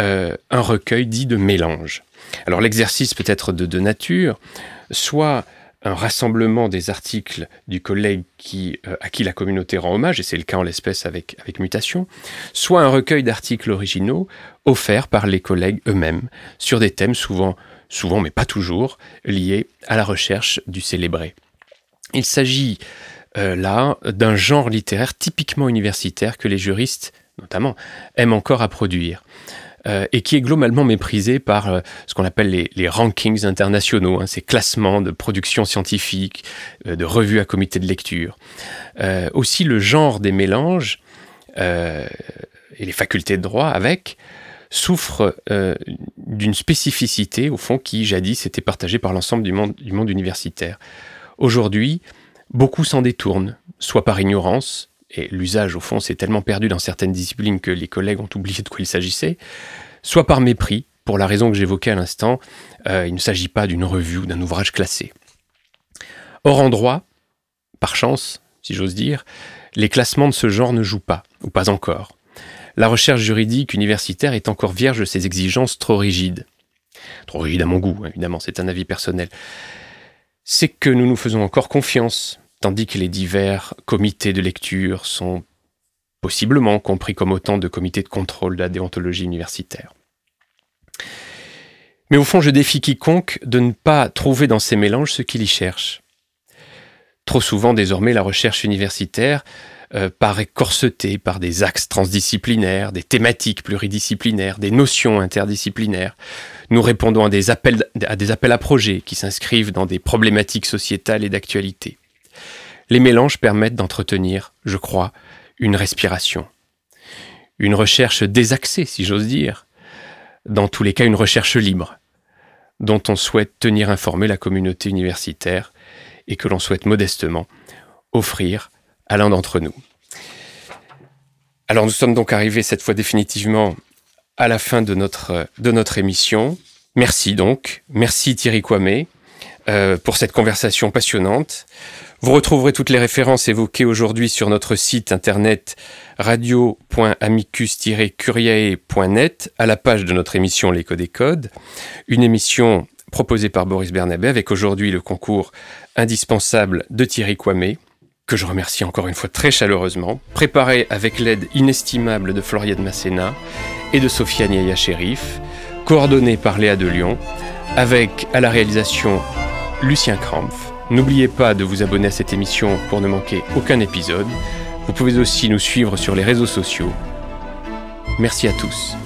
euh, un recueil dit de mélange. Alors l'exercice peut être de deux natures, soit un rassemblement des articles du collègue qui, euh, à qui la communauté rend hommage, et c'est le cas en l'espèce avec, avec Mutation, soit un recueil d'articles originaux offerts par les collègues eux-mêmes sur des thèmes souvent souvent mais pas toujours, liés à la recherche du célébré. Il s'agit euh, là d'un genre littéraire typiquement universitaire que les juristes, notamment, aiment encore à produire. Euh, et qui est globalement méprisé par euh, ce qu'on appelle les, rankings internationaux, hein, ces classements de production scientifique, de revues à comité de lecture. aussi le genre des mélanges et les facultés de droit avec souffre euh, d'une spécificité, au fond, qui jadis était partagée par l'ensemble du monde, universitaire. Aujourd'hui, beaucoup s'en détournent, soit par ignorance, et l'usage, au fond, s'est tellement perdu dans certaines disciplines que les collègues ont oublié de quoi il s'agissait, soit par mépris, pour la raison que j'évoquais à l'instant, euh, il ne s'agit pas d'une revue ou d'un ouvrage classé. Or, en droit, par chance, si j'ose dire, les classements de ce genre ne jouent pas, ou pas encore la recherche juridique universitaire est encore vierge de ces exigences trop rigides. Trop rigides à mon goût, évidemment, c'est un avis personnel. C'est que nous nous faisons encore confiance, tandis que les divers comités de lecture sont possiblement compris comme autant de comités de contrôle de la déontologie universitaire. Mais au fond, je défie quiconque de ne pas trouver dans ces mélanges ce qu'il y cherche. Trop souvent, désormais, la recherche universitaire euh, paraît corseté par des axes transdisciplinaires, des thématiques pluridisciplinaires, des notions interdisciplinaires. Nous répondons à des appels à, des appels à projets qui s'inscrivent dans des problématiques sociétales et d'actualité. Les mélanges permettent d'entretenir, je crois, une respiration. Une recherche désaxée, si j'ose dire. Dans tous les cas, une recherche libre, dont on souhaite tenir informée la communauté universitaire et que l'on souhaite modestement offrir à l'un d'entre nous. Alors nous sommes donc arrivés cette fois définitivement à la fin de notre, de notre émission. Merci donc, merci Thierry Kwame euh, pour cette conversation passionnante. Vous retrouverez toutes les références évoquées aujourd'hui sur notre site internet radio.amicus-curiae.net à la page de notre émission L'écho des codes, une émission proposée par Boris Bernabé avec aujourd'hui le concours indispensable de Thierry Kwame que je remercie encore une fois très chaleureusement, préparé avec l'aide inestimable de Floriane Masséna et de Sofiane Yaya Sherif, coordonné par Léa de Lyon, avec à la réalisation Lucien Krampf. N'oubliez pas de vous abonner à cette émission pour ne manquer aucun épisode. Vous pouvez aussi nous suivre sur les réseaux sociaux. Merci à tous.